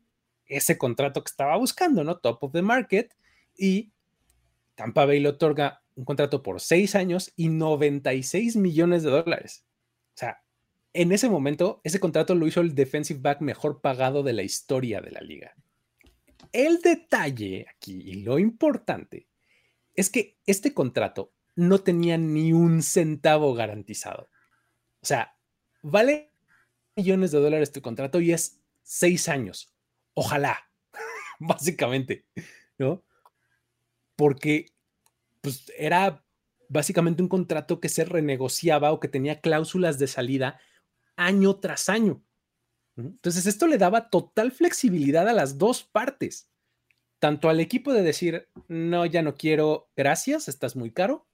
ese contrato que estaba buscando, ¿no? Top of the market, y Tampa Bay le otorga un contrato por seis años y 96 millones de dólares. O sea, en ese momento, ese contrato lo hizo el defensive back mejor pagado de la historia de la liga. El detalle aquí y lo importante es que este contrato no tenía ni un centavo garantizado. O sea, vale millones de dólares tu contrato y es seis años. Ojalá, básicamente, ¿no? Porque pues, era básicamente un contrato que se renegociaba o que tenía cláusulas de salida año tras año. Entonces, esto le daba total flexibilidad a las dos partes, tanto al equipo de decir, no, ya no quiero, gracias, estás muy caro,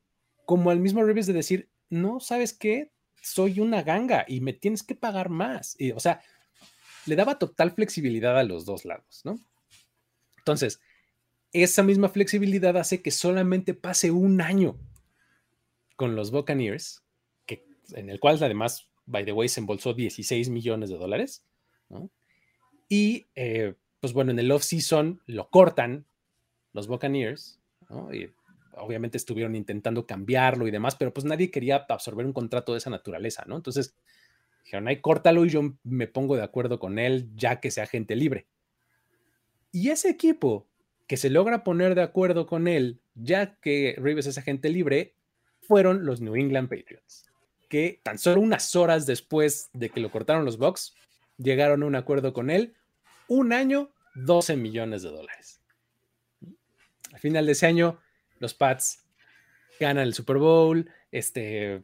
como al mismo Rivers de decir, no, ¿sabes qué? Soy una ganga y me tienes que pagar más. Y, o sea, le daba total flexibilidad a los dos lados, ¿no? Entonces, esa misma flexibilidad hace que solamente pase un año con los Buccaneers, que, en el cual además, by the way, se embolsó 16 millones de dólares, y eh, pues bueno, en el off-season lo cortan los Buccaneers, Y obviamente estuvieron intentando cambiarlo y demás, pero pues nadie quería absorber un contrato de esa naturaleza, ¿no? Entonces dijeron, ay, córtalo y yo me pongo de acuerdo con él ya que sea gente libre. Y ese equipo que se logra poner de acuerdo con él ya que Rivers es agente libre, fueron los New England Patriots, que tan solo unas horas después de que lo cortaron los Bucks, llegaron a un acuerdo con él, un año, 12 millones de dólares. Al final de ese año, los Pats ganan el Super Bowl, este,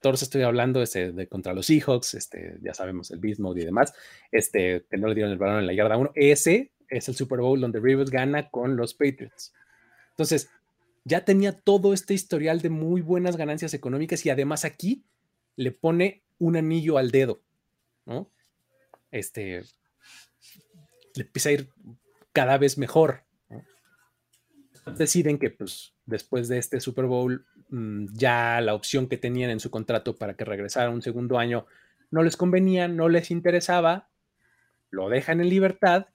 todos estoy hablando este, de contra los Seahawks, este, ya sabemos el Beast Mode y demás, este, que no le dieron el balón en la yarda 1, ese es el Super Bowl donde Rivers gana con los Patriots. Entonces, ya tenía todo este historial de muy buenas ganancias económicas y además aquí le pone un anillo al dedo, ¿no? Este, le empieza a ir cada vez mejor. Deciden que pues, después de este Super Bowl mm, ya la opción que tenían en su contrato para que regresara un segundo año no les convenía, no les interesaba, lo dejan en libertad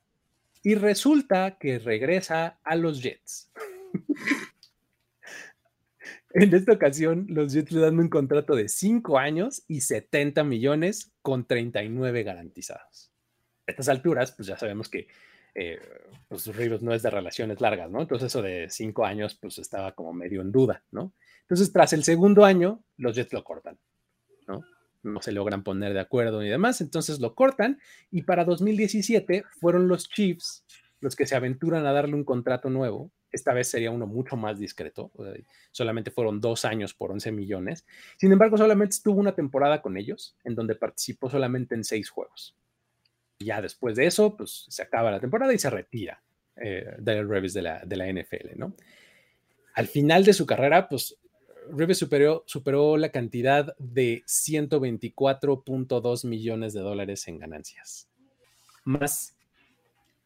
y resulta que regresa a los Jets. En esta ocasión, los Jets le dan un contrato de 5 años y 70 millones con 39 garantizados. A estas alturas, pues ya sabemos que eh, pues no es de relaciones largas, ¿no? Entonces eso de 5 años, pues estaba como medio en duda, ¿no? Entonces, tras el segundo año, los Jets lo cortan, ¿no? No se logran poner de acuerdo ni demás, entonces lo cortan y para 2017 fueron los Chiefs los que se aventuran a darle un contrato nuevo esta vez sería uno mucho más discreto. Solamente fueron dos años por 11 millones. Sin embargo, solamente estuvo una temporada con ellos, en donde participó solamente en seis juegos. ya después de eso, pues se acaba la temporada y se retira eh, Dale Revis de la, de la NFL, ¿no? Al final de su carrera, pues superó, superó la cantidad de 124.2 millones de dólares en ganancias. Más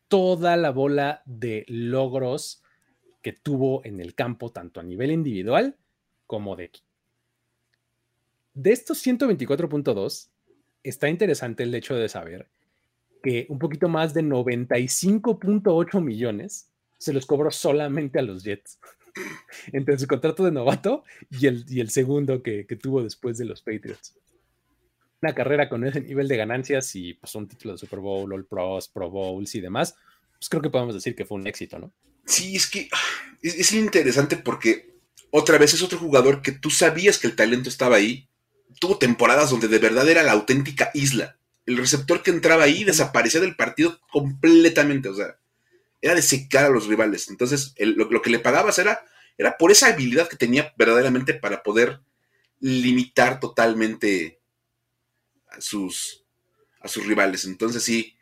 toda la bola de logros que tuvo en el campo, tanto a nivel individual como de equipo. De estos 124.2, está interesante el hecho de saber que un poquito más de 95.8 millones se los cobró solamente a los Jets. Entre su contrato de novato y el, y el segundo que, tuvo después de los Patriots. Una carrera con ese nivel de ganancias y pues un título de Super Bowl, All Pros, Pro Bowls y demás, pues creo que podemos decir que fue un éxito, ¿no? Sí, es que ah, es, interesante porque otra vez es otro jugador que tú sabías que el talento estaba ahí. Tuvo temporadas donde de verdad era la auténtica isla. El receptor que entraba ahí desaparecía del partido completamente. O sea, era de secar a los rivales. Entonces, lo, que le pagabas era, era por esa habilidad que tenía verdaderamente para poder limitar totalmente a sus, a sus rivales. Entonces, sí.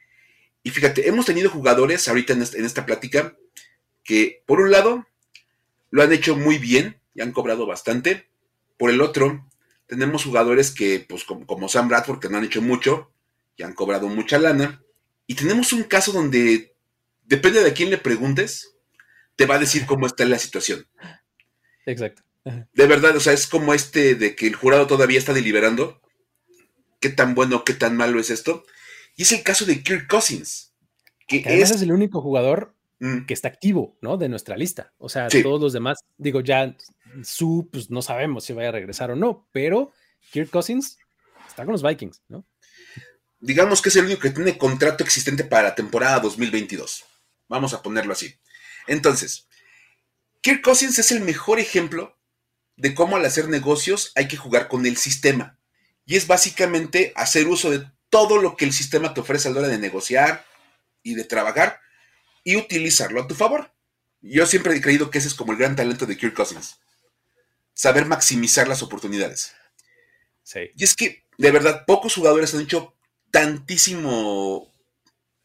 Y fíjate, hemos tenido jugadores ahorita en esta plática que por un lado lo han hecho muy bien y han cobrado bastante. Por el otro, tenemos jugadores que, pues como, Sam Bradford, que no han hecho mucho y han cobrado mucha lana. Y tenemos un caso donde, depende de quién le preguntes, te va a decir cómo está la situación. Exacto. De verdad, o sea, es como este de que el jurado todavía está deliberando. ¿Qué tan bueno, qué tan malo es esto? Y es el caso de Kirk Cousins. Que, es el único jugador Mm. que está activo, ¿no? De nuestra lista. O sea, todos los demás, digo, ya su, pues no sabemos si vaya a regresar o no, pero Kirk Cousins está con los Vikings, ¿no? Digamos que es el único que tiene contrato existente para la temporada 2022. Vamos a ponerlo así. Entonces, Kirk Cousins es el mejor ejemplo de cómo al hacer negocios hay que jugar con el sistema. Y es básicamente hacer uso de todo lo que el sistema te ofrece a la hora de negociar y de trabajar y utilizarlo a tu favor. Yo siempre he creído que ese es como el gran talento de Kirk Cousins. Saber maximizar las oportunidades. Sí. Y es que, de verdad, pocos jugadores han hecho tantísimo,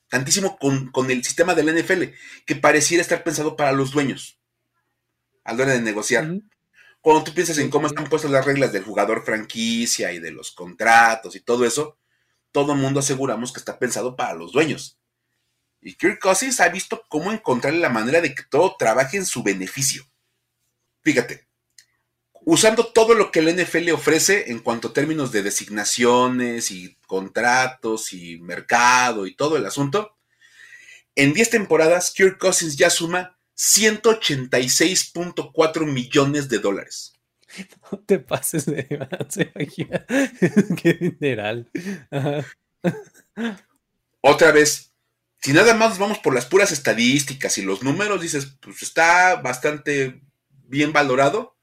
tantísimo con, el sistema del NFL que pareciera estar pensado para los dueños a la hora de negociar. Cuando tú piensas en cómo están puestas las reglas del jugador franquicia y de los contratos y todo eso, todo el mundo aseguramos que está pensado para los dueños. Y Kirk Cousins ha visto cómo encontrar la manera de que todo trabaje en su beneficio. Fíjate, usando todo lo que el NFL le ofrece en cuanto a términos de designaciones y contratos y mercado y todo el asunto, en 10 temporadas Kirk Cousins ya suma 186.4 millones de dólares. No te pases de Qué dineral. Otra vez, si nada más vamos por las puras estadísticas y los números, dices, pues está bastante bien valorado,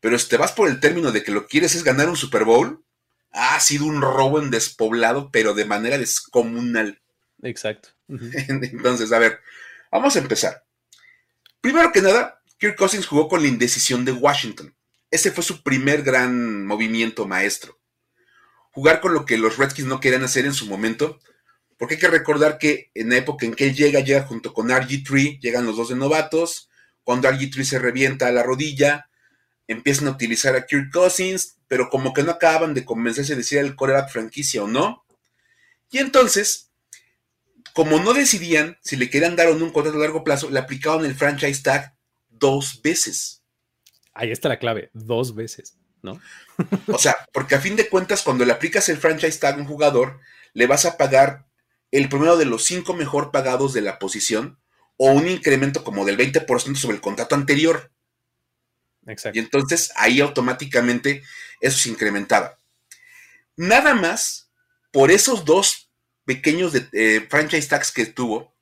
pero si te vas por el término de que lo quieres es ganar un Super Bowl, ha sido un robo en despoblado, pero de manera descomunal. Exacto. Entonces, a ver, vamos a empezar. Primero que nada, Kirk Cousins jugó con la indecisión de Washington. Ese fue su primer gran movimiento maestro. Jugar con lo que los Redskins no querían hacer en su momento, porque hay que recordar que en la época en que él llega, llega junto con RG3, llegan los dos de novatos. Cuando RG3 se revienta a la rodilla, empiezan a utilizar a Kirk Cousins, pero como que no acaban de convencerse de si era el coreback franquicia o no. Y entonces, como no decidían si le querían dar o no un contrato a largo plazo, le aplicaron el franchise tag dos veces. Ahí está la clave, dos veces, ¿no? o sea, porque a fin de cuentas, cuando le aplicas el franchise tag a un jugador, le vas a pagar el primero de los cinco mejor pagados de la posición o un incremento como del 20% sobre el contrato anterior. Y entonces ahí automáticamente eso se incrementaba. Nada más por esos dos pequeños eh, franchise tax que tuvo,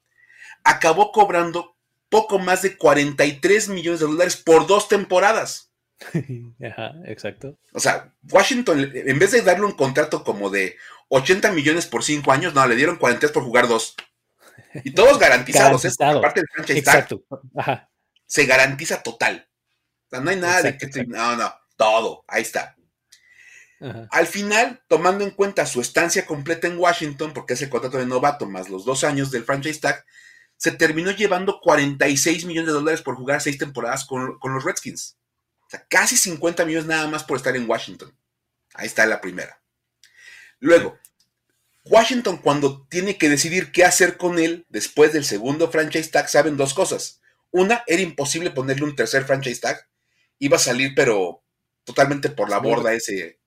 acabó cobrando poco más de 43 millones de dólares por dos temporadas. Ajá, exacto. O sea, Washington, en vez de darle un contrato como de 80 millones por cinco años, no, le dieron 43 por jugar dos. Y todos garantizados, ¿eh? aparte del franchise Exacto. Ajá. Se garantiza total. O sea, no hay nada de que... no, no, todo, ahí está. Al final, tomando en cuenta su estancia completa en Washington, porque es el contrato de novato más los dos años del franchise tag, se terminó llevando 46 millones de dólares por jugar seis temporadas con, con los Redskins. O sea, casi 50 millones nada más por estar en Washington. Ahí está la primera. Luego, Washington cuando tiene que decidir qué hacer con él después del segundo franchise tag, saben dos cosas. Una, era imposible ponerle un tercer franchise tag. Iba a salir, pero totalmente por la borda ese,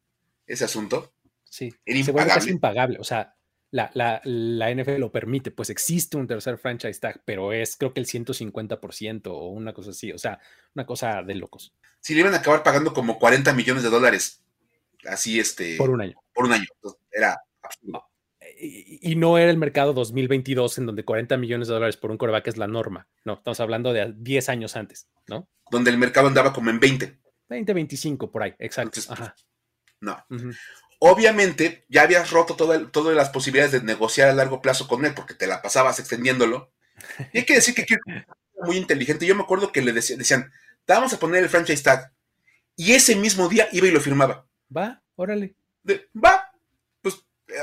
ese asunto. Sí, era impagable. Se impagable. O sea, la, la, la, NFL lo permite, pues existe un tercer franchise tag, pero es creo que el 150% o una cosa así, o sea, una cosa de locos. Sí, le iban a acabar pagando como 40 millones de dólares, así este... Por un año. Por un año, era. Y, no era el mercado 2022 en donde 40 millones de dólares por un coreback es la norma, no, estamos hablando de 10 años antes, ¿no? Donde el mercado andaba como en 20. 20, 25 por ahí, exacto. Ajá. No. Obviamente, ya habías roto todas las posibilidades de negociar a largo plazo con él porque te la pasabas extendiéndolo. Y hay que decir que era muy inteligente. Yo me acuerdo que le decían, te vamos a poner el franchise tag. Y ese mismo día iba y lo firmaba. Va, órale. va.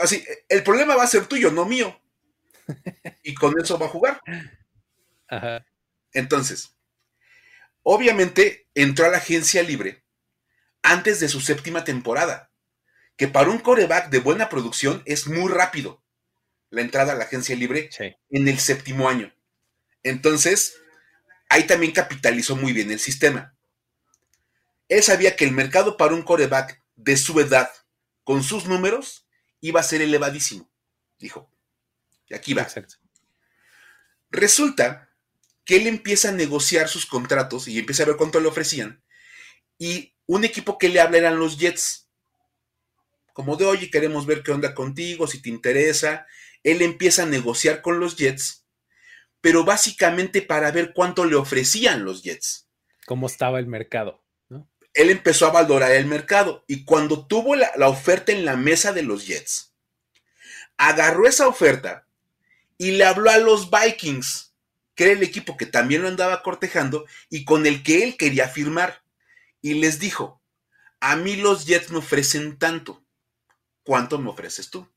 Así, el problema va a ser tuyo, no mío. Y con eso va a jugar. Ajá. Entonces, obviamente entró a la agencia libre antes de su séptima temporada, que para un coreback de buena producción es muy rápido la entrada a la agencia libre en el séptimo año. Entonces, ahí también capitalizó muy bien el sistema. Él sabía que el mercado para un coreback de su edad, con sus números, iba a ser elevadísimo. Dijo, y aquí va. Resulta que él empieza a negociar sus contratos y empieza a ver cuánto le ofrecían. Y un equipo que le habla eran los Jets. Como de, oye, queremos ver qué onda contigo, si te interesa. Él empieza a negociar con los Jets, pero básicamente para ver cuánto le ofrecían los Jets. Cómo estaba el mercado. Él empezó a valorar el mercado. Y cuando tuvo la, oferta en la mesa de los Jets, agarró esa oferta y le habló a los Vikings, que era el equipo que también lo andaba cortejando y con el que él quería firmar. Y les dijo, a mí los Jets me ofrecen tanto, ¿cuánto me ofreces tú?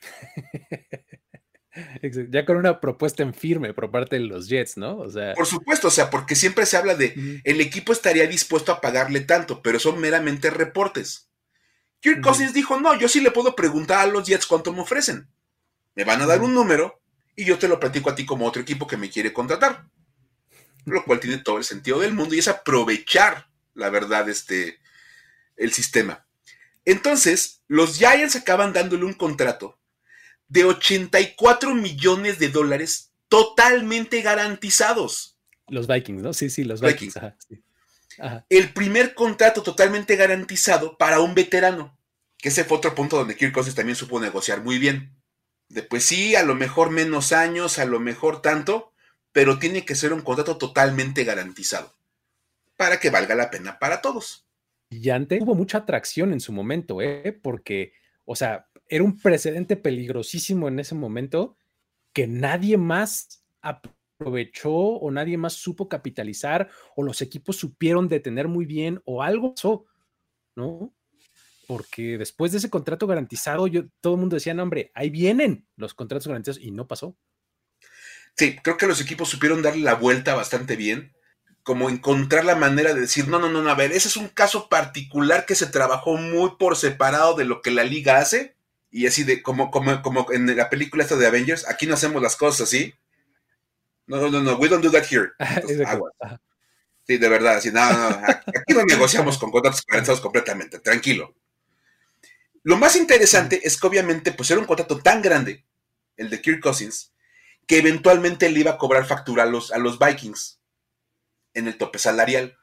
ya con una propuesta en firme por parte de los Jets, ¿no? O sea, por supuesto, o sea, porque siempre se habla de el equipo estaría dispuesto a pagarle tanto, pero son meramente reportes. Kirk Cousins dijo, no, yo sí le puedo preguntar a los Jets cuánto me ofrecen. Me van a dar un número y yo te lo platico a ti como otro equipo que me quiere contratar. Lo cual tiene todo el sentido del mundo y es aprovechar la verdad, este, el sistema. Entonces, los Giants acaban dándole un contrato de 84 millones de dólares totalmente garantizados. Los Vikings, ¿no? Sí, sí, los Vikings. El primer contrato totalmente garantizado para un veterano, que ese fue otro punto donde Kirk Cousins también supo negociar muy bien. Después sí, a lo mejor menos años, a lo mejor tanto, pero tiene que ser un contrato totalmente garantizado para que valga la pena para todos. Y antes hubo mucha atracción en su momento, ¿eh? porque, o sea, era un precedente peligrosísimo en ese momento que nadie más aprovechó o nadie más supo capitalizar o los equipos supieron detener muy bien o algo pasó, ¿no? Porque después de ese contrato garantizado, yo, todo el mundo decía, hombre, ahí vienen los contratos garantizados y no pasó. Sí, creo que los equipos supieron darle la vuelta bastante bien como encontrar la manera de decir, no, no, no, a ver, ese es un caso particular que se trabajó muy por separado de lo que la liga hace, y así de, como, como, como en la película esta de Avengers, aquí no hacemos las cosas así. No, no, no, no, we don't do that here. sí, de verdad, así, no, no, aquí no negociamos con contratos garantizados completamente, tranquilo. Lo más interesante es que obviamente, pues era un contrato tan grande, el de Kirk Cousins, que eventualmente le iba a cobrar factura a los, a los Vikings en el tope salarial.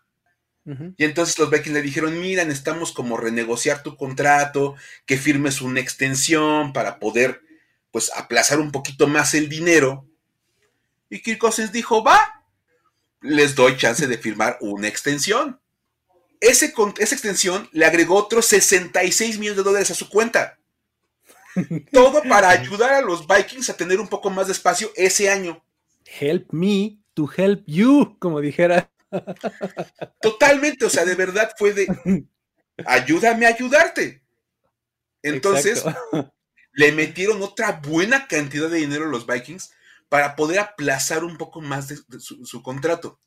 Y entonces los Vikings le dijeron, mira, necesitamos como renegociar tu contrato, que firmes una extensión para poder, pues, aplazar un poquito más el dinero. Y Kirk Cousins dijo, va, les doy chance de firmar una extensión. Ese, esa extensión le agregó otros 66 millones de dólares a su cuenta. Todo para ayudar a los Vikings a tener un poco más de espacio ese año. Help me to help you, como dijera. Totalmente, o sea, de verdad fue de ayúdame a ayudarte. Entonces, le metieron otra buena cantidad de dinero a los Vikings para poder aplazar un poco más de, su, contrato.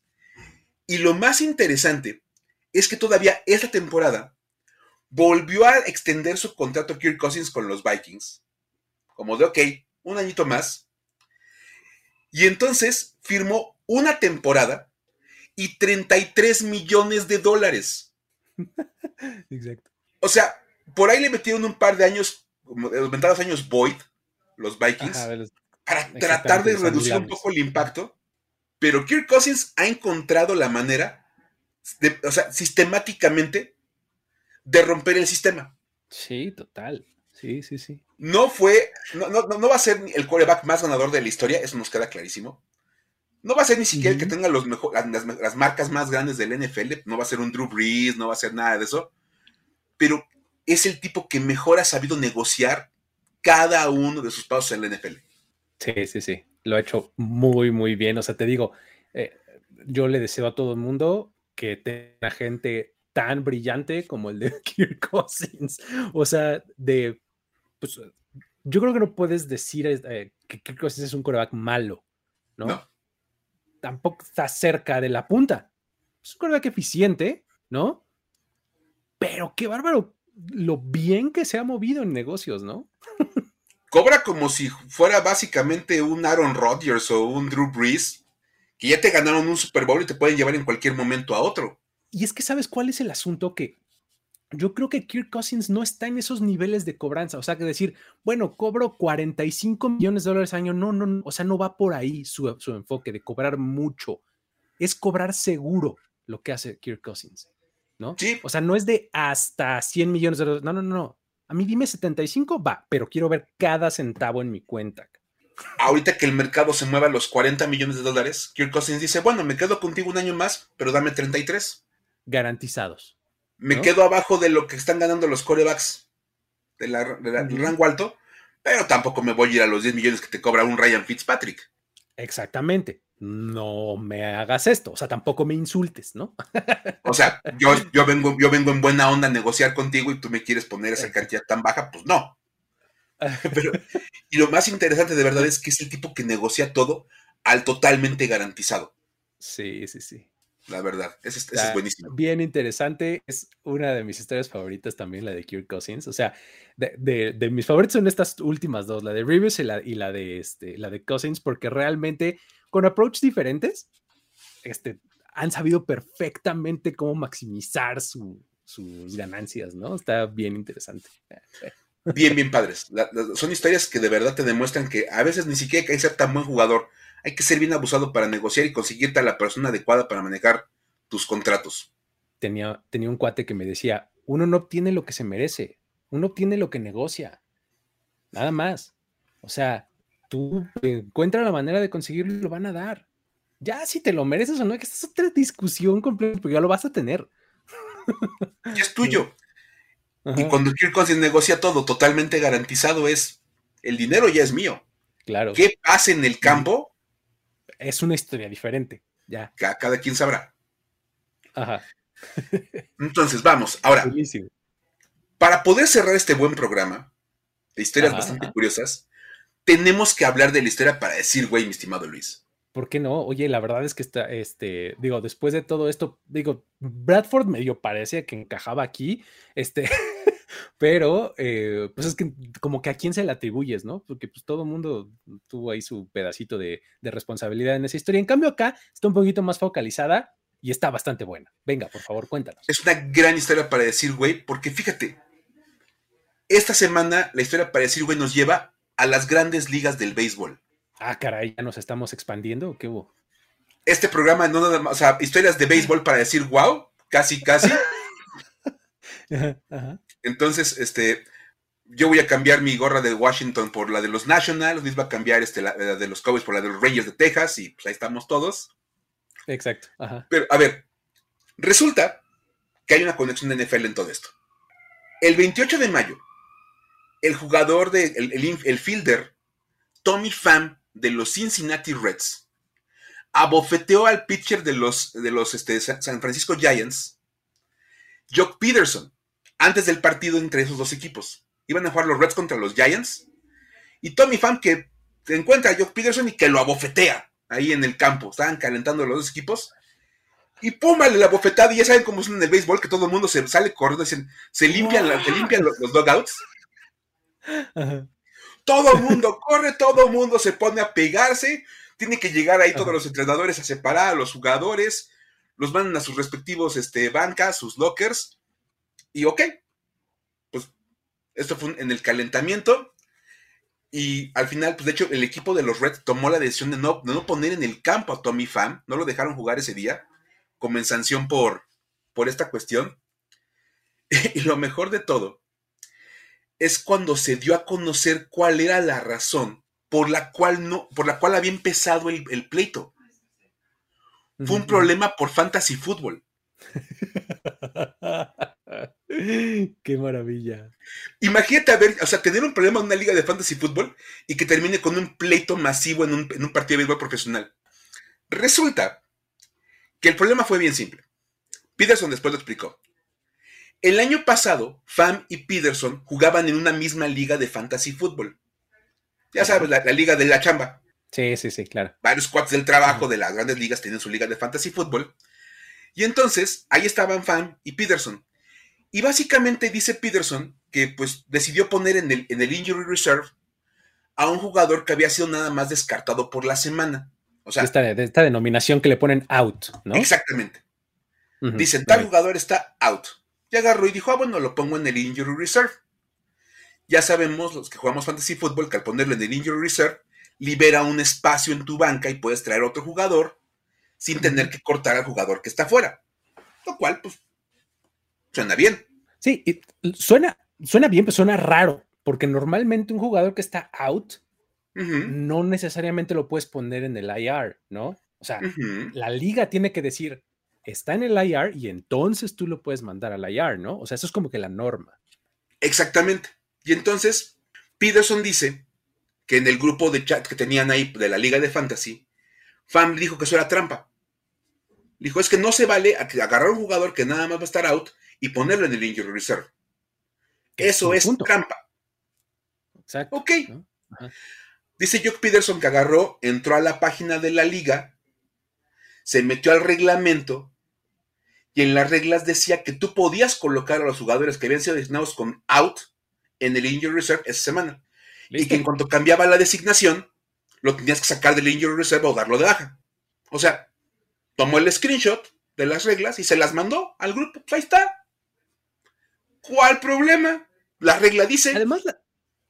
Y lo más interesante es que todavía esta temporada volvió a extender su contrato Kirk Cousins con los Vikings, como de, ok, un añito más. Y entonces firmó una temporada y 33 millones de dólares. Exacto. O sea, por ahí le metieron un par de años, los ventados años Void, los Vikings para tratar de reducir un poco el impacto, pero Kirk Cousins ha encontrado la manera, de, o sea, sistemáticamente, de romper el sistema. Sí, total. Sí, sí, sí. No fue, no, no, no va a ser el quarterback más ganador de la historia, eso nos queda clarísimo. No va a ser ni siquiera el que tenga los mejor, las, las, marcas más grandes del NFL, no va a ser un Drew Brees, no va a ser nada de eso, pero es el tipo que mejor ha sabido negociar cada uno de sus pasos en la NFL. Sí, sí, sí. Lo ha hecho muy, muy bien. O sea, te digo, eh, yo le deseo a todo el mundo que tenga gente tan brillante como el de Kirk Cousins. O sea, de. Pues, yo creo que no puedes decir eh, que Kirk Cousins es un coreback malo, ¿no? Tampoco está cerca de la punta. Es un coreback eficiente, ¿no? Pero qué bárbaro lo bien que se ha movido en negocios, ¿no? cobra como si fuera básicamente un Aaron Rodgers o un Drew Brees, que ya te ganaron un Super Bowl y te pueden llevar en cualquier momento a otro. Y es que sabes cuál es el asunto que yo creo que Kirk Cousins no está en esos niveles de cobranza. O sea, que decir, bueno, cobro 45 millones de dólares al año. No, no, no. O sea, no va por ahí su, su enfoque de cobrar mucho. Es cobrar seguro lo que hace Kirk Cousins. ¿No? Sí. O sea, no es de hasta 100 millones de dólares. No, no, no. A mí dime 75, va, pero quiero ver cada centavo en mi cuenta. Ahorita que el mercado se mueva a los 40 millones de dólares, Kirk Cousins dice, bueno, me quedo contigo un año más, pero dame 33. Garantizados. Me quedo abajo de lo que están ganando los corebacks del rango alto, pero tampoco me voy a ir a los 10 millones que te cobra un Ryan Fitzpatrick. Exactamente no me hagas esto, o sea, tampoco me insultes, ¿no? O sea, yo, yo, vengo, yo vengo en buena onda a negociar contigo y tú me quieres poner esa cantidad tan baja, pues no. Pero, y lo más interesante de verdad es que es el tipo que negocia todo al totalmente garantizado. Sí, sí, sí. La verdad, eso, es buenísimo. Bien interesante, es una de mis historias favoritas también, la de Kirk Cousins. O sea, de, mis favoritos son estas últimas dos, la de Rivers y la, y la, de, este, la de Cousins, porque realmente con approach diferentes, este, han sabido perfectamente cómo maximizar sus ganancias, ¿no? Está bien interesante. Bien, bien padres. son historias que de verdad te demuestran que a veces ni siquiera hay que ser tan buen jugador. Hay que ser bien abusado para negociar y conseguirte a la persona adecuada para manejar tus contratos. Tenía, tenía un cuate que me decía, uno no obtiene lo que se merece, uno obtiene lo que negocia. Nada más. O sea, tú encuentras la manera de conseguirlo y lo van a dar. Ya si te lo mereces o no, que esta es otra discusión completa, porque ya lo vas a tener. Y es tuyo. Y cuando Kirk Cousins negocia todo totalmente garantizado, es el dinero ya es mío. Claro. ¿Qué pasa en el campo? Es una historia diferente. Ya. Cada, quien sabrá. Ajá. Entonces, vamos. Ahora, para poder cerrar este buen programa de historias bastante curiosas, tenemos que hablar de la historia para decir, güey, mi estimado Luis. ¿Por qué no? Oye, la verdad es que está, este, digo, después de todo esto, digo, Bradford medio parecía que encajaba aquí, este, pero, eh, pues es que como que a quién se le atribuyes, ¿no? Porque pues todo el mundo tuvo ahí su pedacito de, de responsabilidad en esa historia. En cambio acá está un poquito más focalizada y está bastante buena. Venga, por favor, cuéntanos. Es una gran historia para decir, güey, porque fíjate, esta semana la historia para decir, güey, nos lleva a las grandes ligas del béisbol. Ah, caray, ya nos estamos expandiendo, ¿qué hubo? Este programa no nada más, o sea, historias de béisbol para decir, wow, casi, casi. Entonces, este, yo voy a cambiar mi gorra de Washington por la de los Nationals, Luis va a cambiar este, la, de los Cowboys por la de los Rangers de Texas y pues ahí estamos todos. Exacto. Pero, a ver, resulta que hay una conexión de NFL en todo esto. El 28 de mayo, el jugador de, el, fielder, Tommy Pham, de los Cincinnati Reds, abofeteó al pitcher de los, de los este, San Francisco Giants, Jock Peterson, antes del partido entre esos dos equipos. Iban a jugar los Reds contra los Giants. Y Tommy Pham que encuentra a Jock Peterson y que lo abofetea ahí en el campo. Estaban calentando los dos equipos. Y púmale la bofetada. Y ya saben cómo es en el béisbol, que todo el mundo se sale corriendo, se, se limpian, se limpian los, los dugouts. Todo el mundo corre, todo el mundo se pone a pegarse. Tiene que llegar ahí todos los entrenadores a separar a los jugadores. Los mandan a sus respectivos este, bancas, sus lockers. Y ok, pues esto fue en el calentamiento. Y al final, pues de hecho, el equipo de los Reds tomó la decisión de no, no poner en el campo a Tommy Pham. No lo dejaron jugar ese día, como en sanción por, por esta cuestión. y lo mejor de todo es cuando se dio a conocer cuál era la razón por la cual no, por la cual había empezado el, pleito. Fue un problema por fantasy fútbol. Qué maravilla. Imagínate a ver, o sea, tener un problema en una liga de fantasy fútbol y que termine con un pleito masivo en un, en un partido de béisbol profesional. Resulta que el problema fue bien simple. Peterson después lo explicó. El año pasado, Fam y Peterson jugaban en una misma liga de fantasy fútbol. Ya sabes, la, liga de la chamba. Sí, sí, sí, claro. Varios squads del trabajo de las grandes ligas tienen su liga de fantasy fútbol. Y entonces, ahí estaban Fam y Peterson. Y básicamente dice Peterson que pues decidió poner en el, en el Injury Reserve a un jugador que había sido nada más descartado por la semana. O sea, esta, esta denominación que le ponen out, ¿no? Exactamente. Dicen, tal jugador está out agarró y dijo, ah, bueno, lo pongo en el Injury Reserve. Ya sabemos, los que jugamos Fantasy Football, que al ponerlo en el Injury Reserve, libera un espacio en tu banca y puedes traer otro jugador sin tener que cortar al jugador que está fuera. Lo cual, pues, suena bien. Sí, suena, suena bien, pero suena raro, porque normalmente un jugador que está out, no necesariamente lo puedes poner en el IR, ¿no? O sea, la liga tiene que decir, está en el IR y entonces tú lo puedes mandar al IR, ¿no? O sea, eso es como que la norma. Exactamente. Y entonces, Peterson dice que en el grupo de chat que tenían ahí de la Liga de Fantasy, Fam dijo que eso era trampa. Dijo, es que no se vale agarrar a un jugador que nada más va a estar out y ponerlo en el Injury Reserve. Eso es trampa. Exacto. Ok. Dice Jock Peterson que agarró, entró a la página de la liga, se metió al reglamento y en las reglas decía que tú podías colocar a los jugadores que habían sido designados con out en el injury reserve esa semana. Y que en cuanto cambiaba la designación, lo tenías que sacar del injury reserve o darlo de baja. O sea, tomó el screenshot de las reglas y se las mandó al grupo. Ahí está. ¿Cuál problema? La regla dice. Además,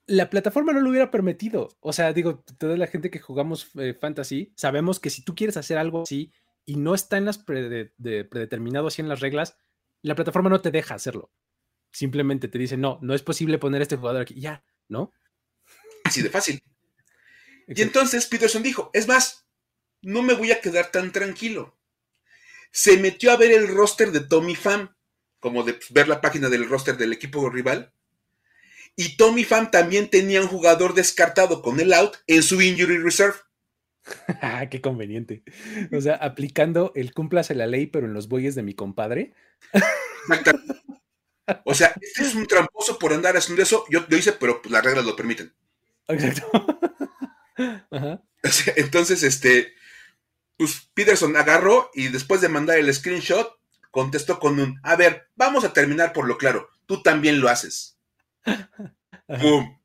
la, plataforma no lo hubiera permitido. O sea, digo, toda la gente que jugamos eh, fantasy, sabemos que si tú quieres hacer algo así, y no está en las predeterminado así en las reglas, la plataforma no te deja hacerlo. Simplemente te dice, no, no es posible poner este jugador aquí. Ya, ¿no? Así de fácil. Y entonces Peterson dijo, es más, no me voy a quedar tan tranquilo. Se metió a ver el roster de Tommy Pham, como de ver la página del roster del equipo rival. Y Tommy Pham también tenía un jugador descartado con el out en su injury reserve. Qué conveniente. O sea, aplicando el cúmplase la ley, pero en los bueyes de mi compadre. O sea, este es un tramposo por andar haciendo eso. Yo lo hice, pero pues, las reglas lo permiten. Exacto. entonces, este, pues Peterson agarró y después de mandar el screenshot, contestó con un, a ver, vamos a terminar por lo claro, tú también lo haces. ¡Pum!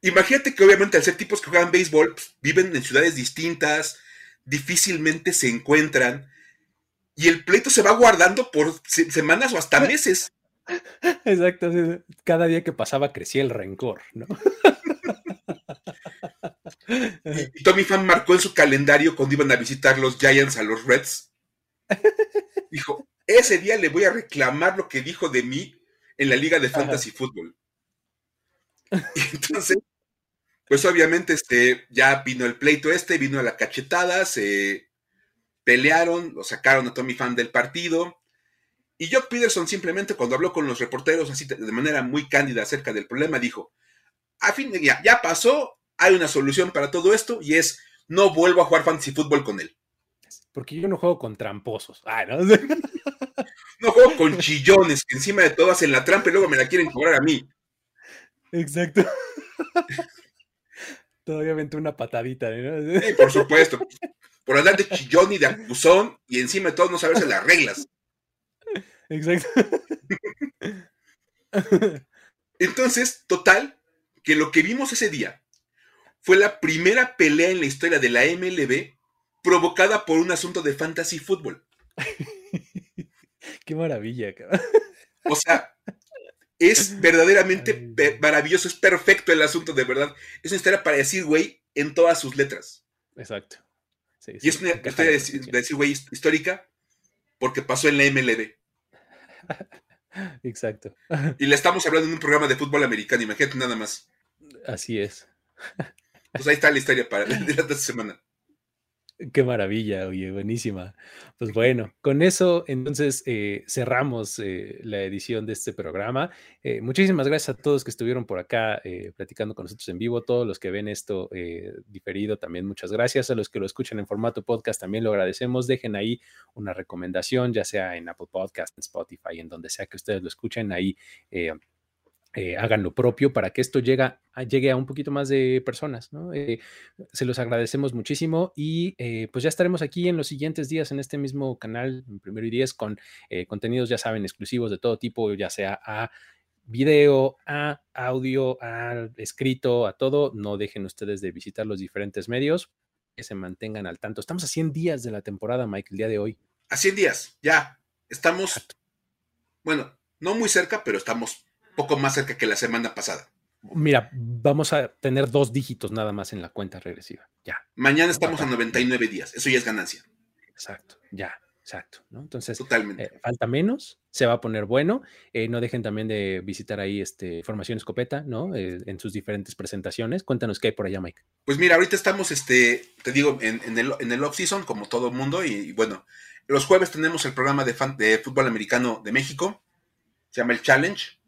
Imagínate que obviamente al ser tipos que juegan béisbol, pues, viven en ciudades distintas, difícilmente se encuentran, y el pleito se va guardando por semanas o hasta meses. Exacto, cada día que pasaba crecía el rencor, ¿no? y Tommy Fan marcó en su calendario cuando iban a visitar los Giants a los Reds. Dijo, ese día le voy a reclamar lo que dijo de mí en la liga de fantasy fútbol. Y entonces, pues obviamente este, ya vino el pleito este, vino la cachetada, se pelearon, lo sacaron a Tommy Fan del partido. Y Jock Peterson simplemente cuando habló con los reporteros así de manera muy cándida acerca del problema, dijo, a fin de ya, ya pasó, hay una solución para todo esto y es no vuelvo a jugar fantasy fútbol con él. Porque yo no juego con tramposos. ¿no? no juego con chillones que encima de todo hacen la trampa y luego me la quieren cobrar a mí. Exacto. Todavía aventó una patadita. ¿no? Sí, por supuesto. Por andar de chillón y de acusón y encima de todo no saberse las reglas. Exacto. Entonces, total, que lo que vimos ese día fue la primera pelea en la historia de la MLB provocada por un asunto de fantasy fútbol. Qué maravilla, O sea, es verdaderamente maravilloso, es perfecto el asunto, de verdad. Es una historia para decir, güey, en todas sus letras. Exacto. y es una historia de decir, güey, histórica, porque pasó en la MLB. Exacto. Y le estamos hablando en un programa de fútbol americano, imagínate nada más. Así es. Pues ahí está la historia para de esta semana. Qué maravilla, oye, buenísima. Pues bueno, con eso entonces eh, cerramos eh, la edición de este programa. Eh, muchísimas gracias a todos que estuvieron por acá platicando con nosotros en vivo, todos los que ven esto diferido también muchas gracias, a los que lo escuchan en formato podcast también lo agradecemos. Dejen ahí una recomendación, ya sea en Apple Podcast, en Spotify, en donde sea que ustedes lo escuchen ahí eh, hagan lo propio para que esto llegue a un poquito más de personas. Eh, se los agradecemos muchísimo y eh, pues ya estaremos aquí en los siguientes días en este mismo canal, en primero y diez, con contenidos, ya saben, exclusivos de todo tipo, ya sea a video, a audio, a escrito, a todo. No dejen ustedes de visitar los diferentes medios, que se mantengan al tanto. Estamos a 100 días de la temporada, Mike, el día de hoy. A 100 días, ya. Estamos, bueno, no muy cerca, pero estamos poco más cerca que la semana pasada. Mira, vamos a tener dos dígitos nada más en la cuenta regresiva. Ya. Mañana estamos a 99 días. Eso ya es ganancia. Exacto, ya, exacto. ¿no? Entonces, Totalmente. Eh, falta menos, se va a poner bueno. Eh, no dejen también de visitar ahí este, Formación Escopeta, ¿no? Eh, en sus diferentes presentaciones. Cuéntanos qué hay por allá, Mike. Pues mira, ahorita estamos, este, te digo, en, el, en el off-season, como todo el mundo. Y, bueno, los jueves tenemos el programa de, de fútbol americano de México. Se llama el Challenge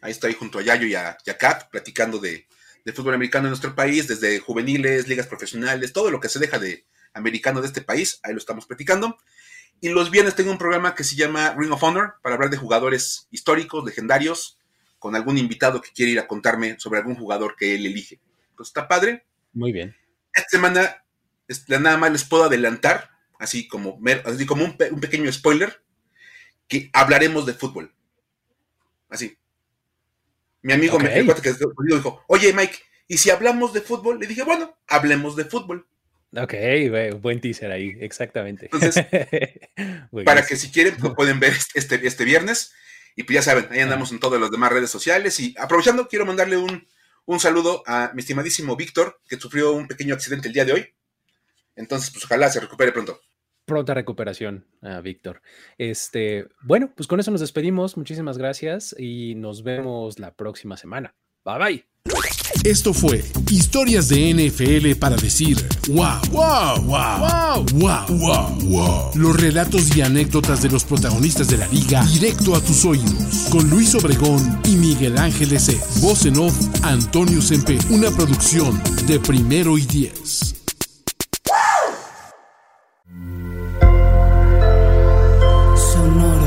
Ahí estoy junto a Yayo y a, Kat platicando de, fútbol americano en nuestro país, desde juveniles, ligas profesionales, todo lo que se deja de americano de este país, ahí lo estamos platicando. Y los viernes tengo un programa que se llama Ring of Honor para hablar de jugadores históricos, legendarios, con algún invitado que quiere ir a contarme sobre algún jugador que él elige. Pues está padre. Muy bien. Esta semana nada más les puedo adelantar, así como, así como un, un pequeño spoiler, que hablaremos de fútbol. Así, mi amigo me dijo, oye Mike, ¿y si hablamos de fútbol? Le dije, bueno, hablemos de fútbol. Ok, buen teaser ahí, exactamente. Entonces, para que si quieren, lo pueden ver este, este viernes. Y pues ya saben, ahí andamos en todas las demás redes sociales. Y aprovechando, quiero mandarle un, un saludo a mi estimadísimo Víctor, que sufrió un pequeño accidente el día de hoy. Entonces, pues ojalá se recupere pronto pronta recuperación, Víctor. Este, bueno, pues con eso nos despedimos. Muchísimas gracias y nos vemos la próxima semana. Bye bye. Esto fue Historias de NFL para decir wow, wow, wow, wow, wow, wow, Los relatos y anécdotas de los protagonistas de la liga directo a tus oídos. Con Luis Obregón y Miguel Ángeles E. Voz en off, Antonio Sempe. Una producción de primero y diez. sonora.